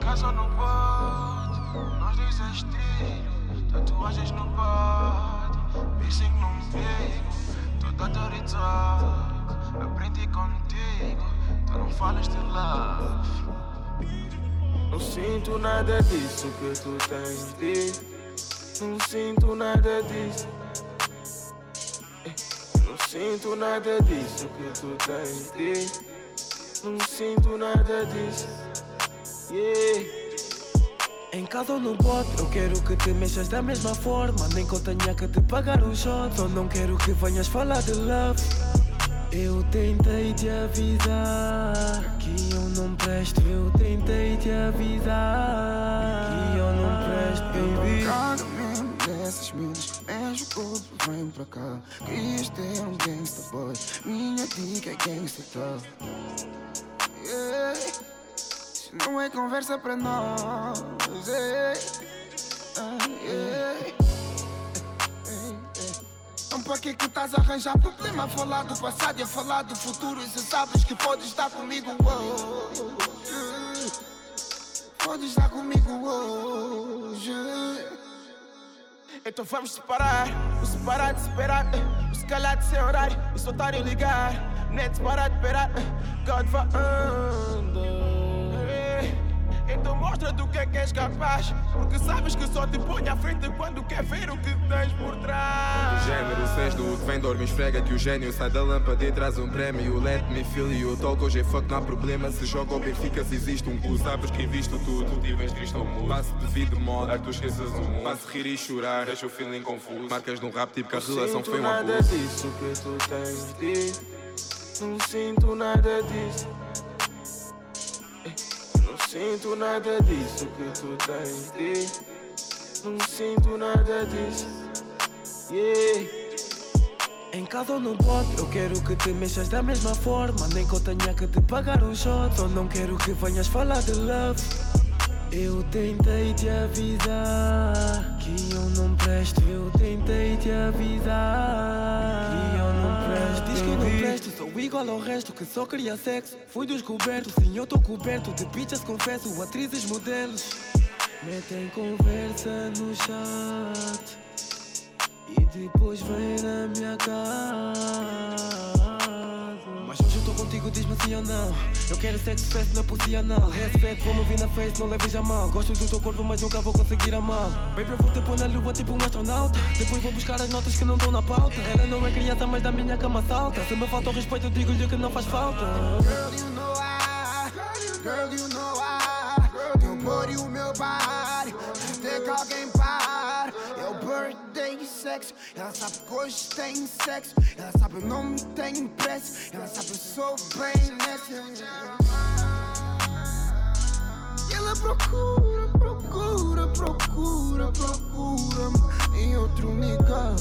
[SPEAKER 22] Casa no nós é. Tatuagens no piercing. Dirty talk, aprendi contigo. Tu não falas de love. Não sinto nada disso que tu tens dito. Não sinto nada disso. Eh, Não sinto nada disso que tu tens dito. Não sinto nada disso. Yeah.
[SPEAKER 7] Em casa ou no bote, eu quero que te mexas da mesma forma. Nem que eu tenha que te pagar um shot. Só não quero que venhas falar de love. Eu tentei te avisar que eu não presto. Eu tentei te avisar que eu não presto, baby.
[SPEAKER 3] Caga mesmo dessas miúdas, mexe o corpo, vem pra cá. Quis ter um gangsta boy, minha dica é gangsta tough. Yeah. Não é conversa pra nós. Então pra que que estás a arranjar problema? Falar do passado e a falar do futuro. E se sabes que podes estar comigo hoje Podes estar comigo hoje.
[SPEAKER 22] Então vamos separar, o separar de esperar, eh, se calhar de ser horário e só estar a ligar, net parar de esperar, eh, God vai andando. Então mostra do que é que és capaz, porque sabes que só te põe à frente quando quer ver o que tens por trás.
[SPEAKER 23] O gênero, se do que vem, dorme, esfrega que o gênio sai da lâmpada e traz um prémio. Let me feel you, talk hoje é fuck, não há problema. Se joga ou Benfica, se existe um cu, sabes que invisto tudo. Tivens triste ou mudo, passo de vida de moda, tu esqueças o mundo. Faço rir e chorar, deixa o feeling confuso. Marcas num rap tipo que a relação foi um
[SPEAKER 22] nada disso que tu tens dito. Não sinto nada disso. Sinto nada disso que tu tens dito. Não sinto nada disso. Yeah.
[SPEAKER 7] Em casa ou no bote, eu quero que te mexas da mesma forma. Nem que eu tenha que te pagar um shot. Só não quero que venhas falar de love. Eu tentei te avisar que eu não presto. Eu tentei te avisar Presto, sou igual ao resto que só queria sexo. Fui descoberto, sim, eu tô coberto de pizzas, confesso, atrizes, modelos. Metem conversa no chat. E depois vem na minha casa Mas hoje contigo, diz-me sim ou não. Eu quero sexo fest na pussy anal Respeito, vou-me ouvir na face, não leves a mal Gosto do teu corpo, mas nunca vou conseguir amar Baby, eu vou te pôr na lua tipo um astronauta. Depois vou buscar as notas que não estão na pauta. Ela não é criança, mas da minha cama salta. Se me falta o respeito, digo-lhe que não faz falta.
[SPEAKER 3] Girl, you know I, girl, you know I, teu body, o meu body, até que alguém sexo, ela sabe que hoje tem sexo, ela sabe eu não tenho pressa, ela sabe eu sou bem nessa. E ela procura, procura, procura, procura em outro nigga.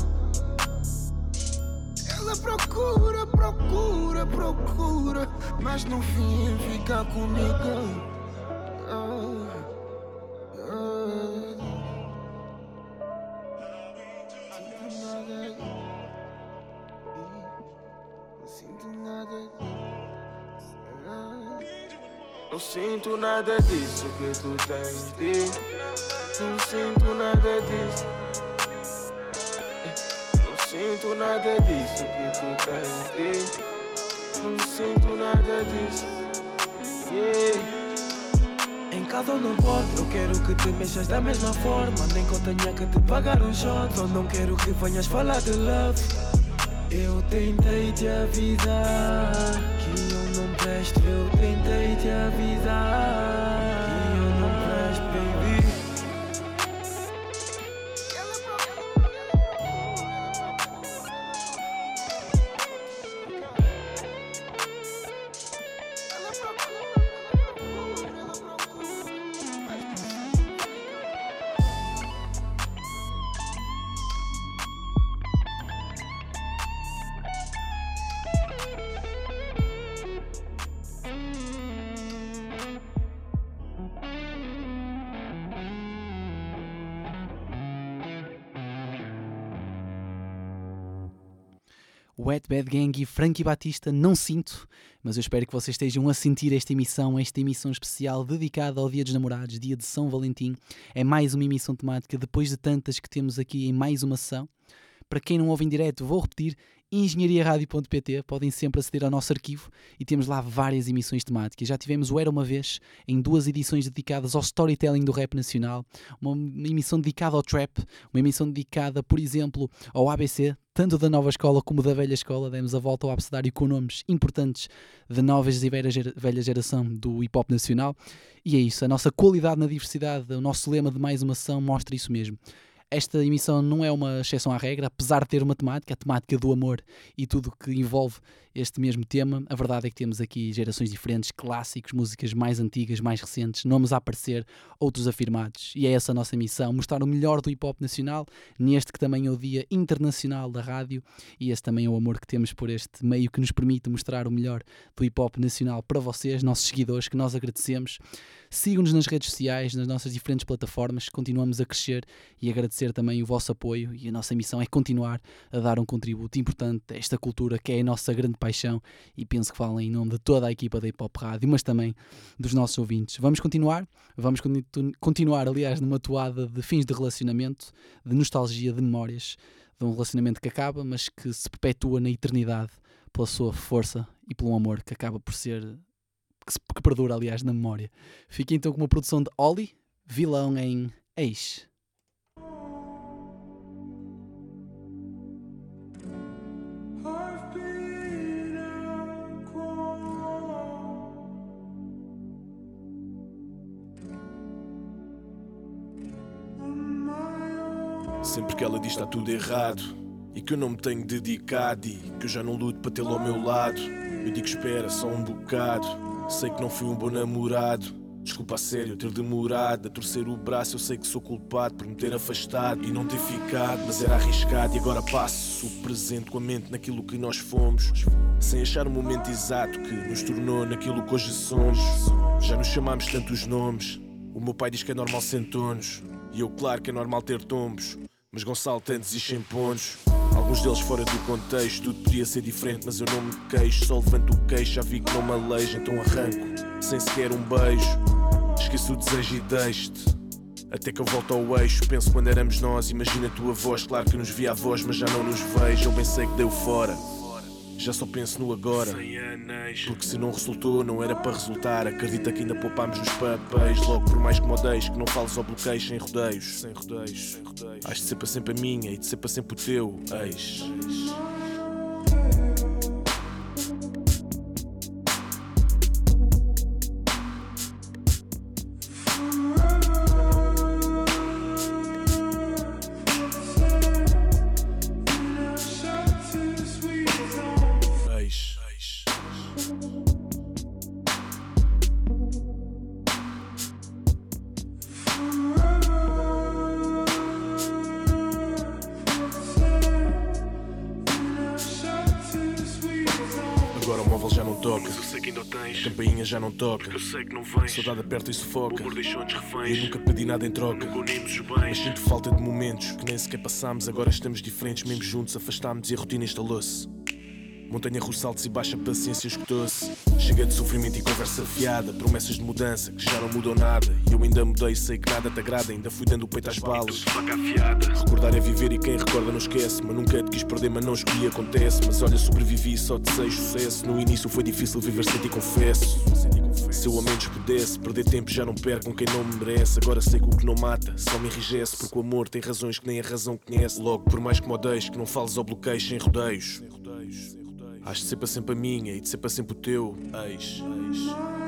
[SPEAKER 3] Ela procura, procura, procura, mas no fim fica comigo. Ah,
[SPEAKER 22] Não sinto nada disso que tu tens dito. Não sinto nada disso. Não sinto nada disso que tu tens dito. Não sinto nada disso. Yeah.
[SPEAKER 7] Em casa ou no bote, eu quero que te mexas da mesma forma Nem que eu tenha que te pagar um shot Só não quero que venhas falar de love Eu tentei te avisar Que eu não presto Eu tentei te avisar
[SPEAKER 2] Wet Bad Gang e Frankie Batista, não sinto, mas eu espero que vocês estejam a sentir esta emissão, esta emissão especial dedicada ao Dia dos Namorados, Dia de São Valentim. É mais uma emissão temática depois de tantas que temos aqui em mais uma sessão. Para quem não ouve em direto, vou repetir, engenhariaradio.pt, podem sempre aceder ao nosso arquivo e temos lá várias emissões temáticas. Já tivemos o Era Uma Vez, em duas edições dedicadas ao storytelling do rap nacional, uma emissão dedicada ao trap, uma emissão dedicada, por exemplo, ao ABC, tanto da nova escola como da velha escola. Demos a volta ao abecedário com nomes importantes da nova e velha geração do hip hop nacional. E é isso, a nossa qualidade na diversidade, o nosso lema de mais uma ação mostra isso mesmo. Esta emissão não é uma exceção à regra, apesar de ter uma temática, a temática do amor e tudo o que envolve este mesmo tema. A verdade é que temos aqui gerações diferentes, clássicos, músicas mais antigas, mais recentes, nomes a aparecer, outros afirmados. E é essa a nossa missão: mostrar o melhor do hip hop nacional, neste que também é o Dia Internacional da Rádio, e esse também é o amor que temos por este meio que nos permite mostrar o melhor do hip hop nacional para vocês, nossos seguidores, que nós agradecemos. Sigam-nos nas redes sociais, nas nossas diferentes plataformas, continuamos a crescer e agradecer também o vosso apoio. E a nossa missão é continuar a dar um contributo importante a esta cultura que é a nossa grande paixão. E penso que falam em nome de toda a equipa da Hip Hop Rádio, mas também dos nossos ouvintes. Vamos continuar, vamos continuar, aliás, numa toada de fins de relacionamento, de nostalgia, de memórias, de um relacionamento que acaba, mas que se perpetua na eternidade pela sua força e pelo amor que acaba por ser que, se, que perdura, aliás, na memória. Fica então com uma produção de Oli, vilão em Ex.
[SPEAKER 24] Sempre que ela diz está tudo errado e que eu não me tenho dedicado e que eu já não luto para tê-lo ao meu lado, eu digo espera só um bocado. Sei que não fui um bom namorado. Desculpa a sério ter demorado a torcer o braço. Eu sei que sou culpado por me ter afastado e não ter ficado, mas era arriscado. E agora passo o presente com a mente naquilo que nós fomos, sem achar o momento exato que nos tornou naquilo que hoje somos. Já nos chamámos tantos nomes. O meu pai diz que é normal sentonos, e eu, claro que é normal ter tombos. Mas Gonçalo tantos e champonos. Alguns deles fora do contexto, tudo podia ser diferente, mas eu não me queixo. Só levanto o queixo, já vi que não me aleija, então arranco, sem sequer um beijo. Esqueço o desejo e deixo-te. Até que eu volto ao eixo, penso quando éramos nós. Imagina a tua voz, claro que nos via a voz, mas já não nos vejo. Eu bem sei que deu fora. Já só penso no agora. Porque se não resultou, não era para resultar. Acredita que ainda poupámos nos papéis. Logo, por mais que me odeies, que não fales ao bloqueio sem rodeios. Sem rodeios. Has de ser para sempre a minha e de ser para sempre o teu ex.
[SPEAKER 8] Sei que
[SPEAKER 24] não
[SPEAKER 8] vens.
[SPEAKER 24] Saudade aperta e sufoca.
[SPEAKER 8] O amor deixou-nos
[SPEAKER 24] E
[SPEAKER 8] reféns.
[SPEAKER 24] eu nunca pedi nada em troca.
[SPEAKER 8] Nunca unimos os
[SPEAKER 24] Mas
[SPEAKER 8] bens.
[SPEAKER 24] sinto falta de momentos que nem sequer passámos. Agora estamos diferentes, mesmo juntos, afastámos e a rotina instalou-se. Montanha russa altos e baixa paciência escutou-se. Chega de sofrimento e conversa fiada. Promessas de mudança que já não mudou nada. E eu ainda mudei, sei que nada te agrada. Ainda fui dando o peito às balas. Recordar é viver e quem recorda não esquece. Mas nunca te quis perder, mas não escolhi, acontece. Mas olha, sobrevivi, só desejo sucesso. No início foi difícil viver sem ti, confesso. Se eu ao menos pudesse perder tempo, já não perco com quem não me merece. Agora sei que o que não mata só me enrijece. Porque o amor tem razões que nem a razão conhece. Logo, por mais que me odeies, que não fales ao bloqueio sem rodeios. Has de ser para sempre a minha e de ser para sempre o teu ex. Ex.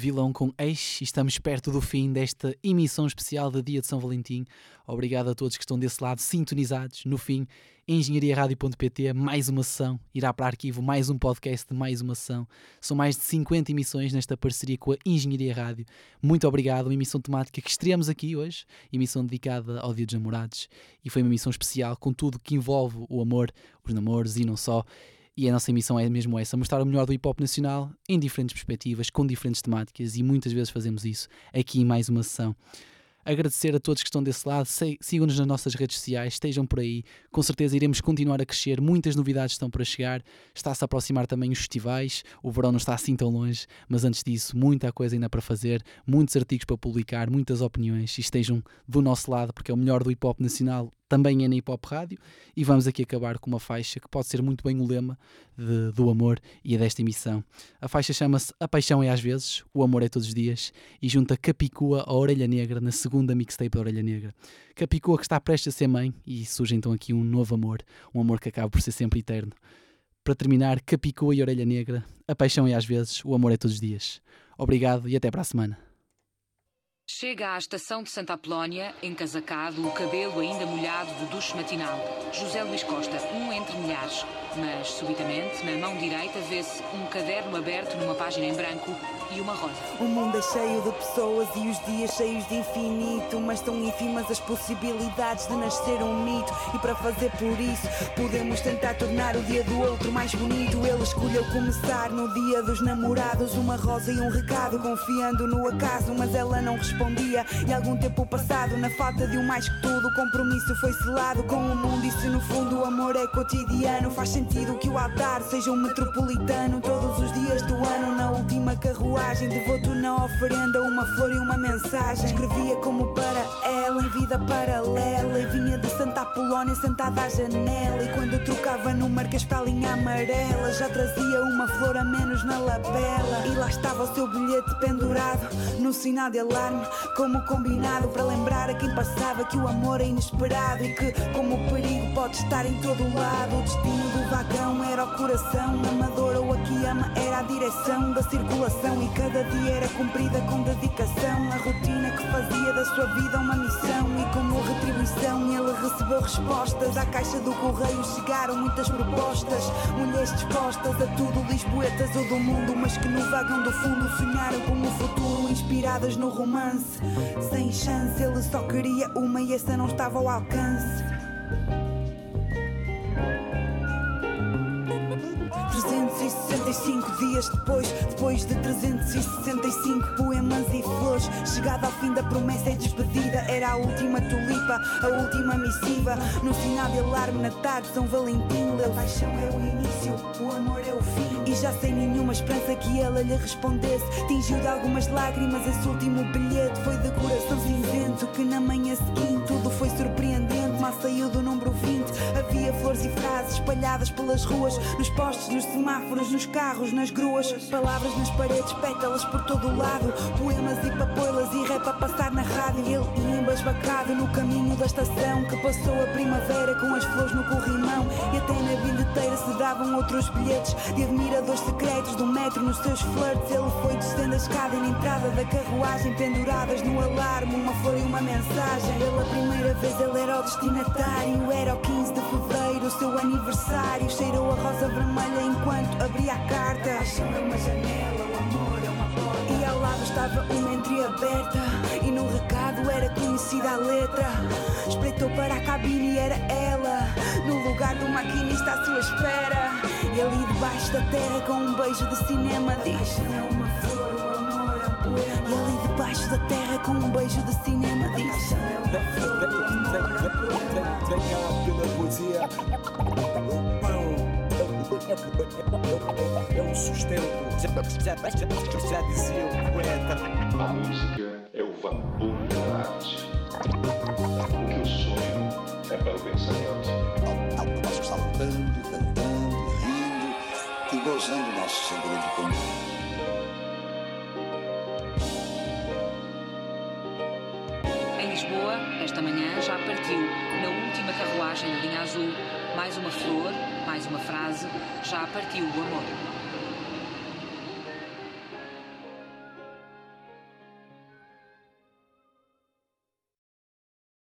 [SPEAKER 2] Vilão com Ex estamos perto do fim desta emissão especial da Dia de São Valentim. Obrigado a todos que estão desse lado sintonizados. No fim, engenhariaradio.pt, mais uma sessão, irá para arquivo mais um podcast de mais uma sessão. São mais de 50 emissões nesta parceria com a Engenharia Rádio. Muito obrigado, uma emissão temática que estreamos aqui hoje, emissão dedicada ao Dia dos Namorados, e foi uma emissão especial com tudo que envolve o amor, os namoros e não só. E a nossa missão é mesmo essa: mostrar o melhor do hip hop nacional em diferentes perspectivas, com diferentes temáticas, e muitas vezes fazemos isso aqui em mais uma sessão. Agradecer a todos que estão desse lado, sigam-nos nas nossas redes sociais, estejam por aí. Com certeza iremos continuar a crescer, muitas novidades estão para chegar. Está-se a aproximar também os festivais, o verão não está assim tão longe, mas antes disso, muita coisa ainda para fazer, muitos artigos para publicar, muitas opiniões. E estejam do nosso lado, porque é o melhor do hip hop nacional também é na Hip Hop Rádio, e vamos aqui acabar com uma faixa que pode ser muito bem o lema de, do amor e é desta emissão. A faixa chama-se A Paixão é às vezes, O Amor é todos os dias, e junta Capicua a Orelha Negra na segunda mixtape da Orelha Negra. Capicua que está prestes a ser mãe, e surge então aqui um novo amor, um amor que acaba por ser sempre eterno. Para terminar, Capicua e Orelha Negra, A Paixão é às vezes, O Amor é todos os dias. Obrigado e até para a semana.
[SPEAKER 25] Chega à estação de Santa Apolónia, encasacado, o cabelo ainda molhado do duche matinal. José Luís Costa, um entre milhares. Mas, subitamente, na mão direita vê-se um caderno aberto numa página em branco e uma rosa.
[SPEAKER 26] O mundo é cheio de pessoas e os dias cheios de infinito, mas são ínfimas as possibilidades de nascer um mito. E para fazer por isso, podemos tentar tornar o dia do outro mais bonito. Ele escolheu começar no dia dos namorados, uma rosa e um recado, confiando no acaso, mas ela não respondia. E algum tempo passado, na falta de um mais que tudo, o compromisso foi selado com o mundo. E se no fundo o amor é cotidiano, faz sentido que o altar seja um metropolitano todos os dias do ano, na última carruagem Devoto na oferenda, uma flor e uma mensagem. Escrevia como para ela, em vida paralela. E vinha de Santa Apolónia sentada à janela. E quando trocava números para a linha amarela, já trazia uma flor a menos na labela. E lá estava o seu bilhete pendurado, no sinal de alarme, como combinado. Para lembrar a quem passava que o amor é inesperado. E que, como o perigo pode estar em todo lado, o destino do vagão era o coração. Amador ou a que ama era a direção da circulação. E cada dia era cumprida com dedicação. A rotina que fazia da sua vida uma missão. E como retribuição, recebeu respostas. À caixa do correio chegaram muitas propostas. Mulheres dispostas a tudo, lisboetas ou do mundo. Mas que no vagão do fundo sonharam com o futuro. Inspiradas no romance. Sem chance, ele só queria uma e essa não estava ao alcance. 365 dias depois, depois de 365 poemas e flores, chegada ao fim da promessa e despedida, era a última tulipa, a última missiva. No sinal de alarme na tarde, São Valentim, a paixão é o início, o amor é o fim. E já sem nenhuma esperança que ela lhe respondesse, tingiu de algumas lágrimas esse último bilhete. Foi de coração cinzento que na manhã seguinte tudo foi surpreendente. Mal saiu do número 20, havia flores e frases espalhadas pelas ruas, nos postes, nos semáforos, nos carros, nas gruas. Palavras nas paredes, pétalas por todo o lado. Poemas e papoilas e rap a passar na rádio. Ele ia embasbacado no caminho da estação. Que passou a primavera com as flores no corrimão. E até na bilheteira se davam outros bilhetes de admiradores secretos do metro nos seus flirts. Ele foi descendo a escada e na entrada da carruagem, penduradas no alarme, uma flor e uma mensagem. Pela primeira vez ele era o destinatário. Era o 15 de fevereiro, o seu aniversário. Cheirou a rosa vermelha enquanto abria a carta. Paixão é uma janela, o amor é uma porta. E ao lado estava uma entreaberta. E no recado era conhecida a letra. Espreitou para a cabine e era ela. No lugar do maquinista à sua espera. E ali debaixo da terra com um beijo de cinema diz: é uma flor, ali debaixo da terra com um beijo de cinema diz: é uma flor, o amor é um
[SPEAKER 27] pela poesia. Sustento. Já, já, já, dizia o poeta.
[SPEAKER 28] A música é o vapor da arte. O que eu sonho é para o pensamento.
[SPEAKER 29] Saltando, cantando, rindo e gozando nosso segredo comum.
[SPEAKER 25] Lisboa, esta manhã, já partiu, na última carruagem da linha azul, mais uma flor, mais uma frase, já partiu o amor.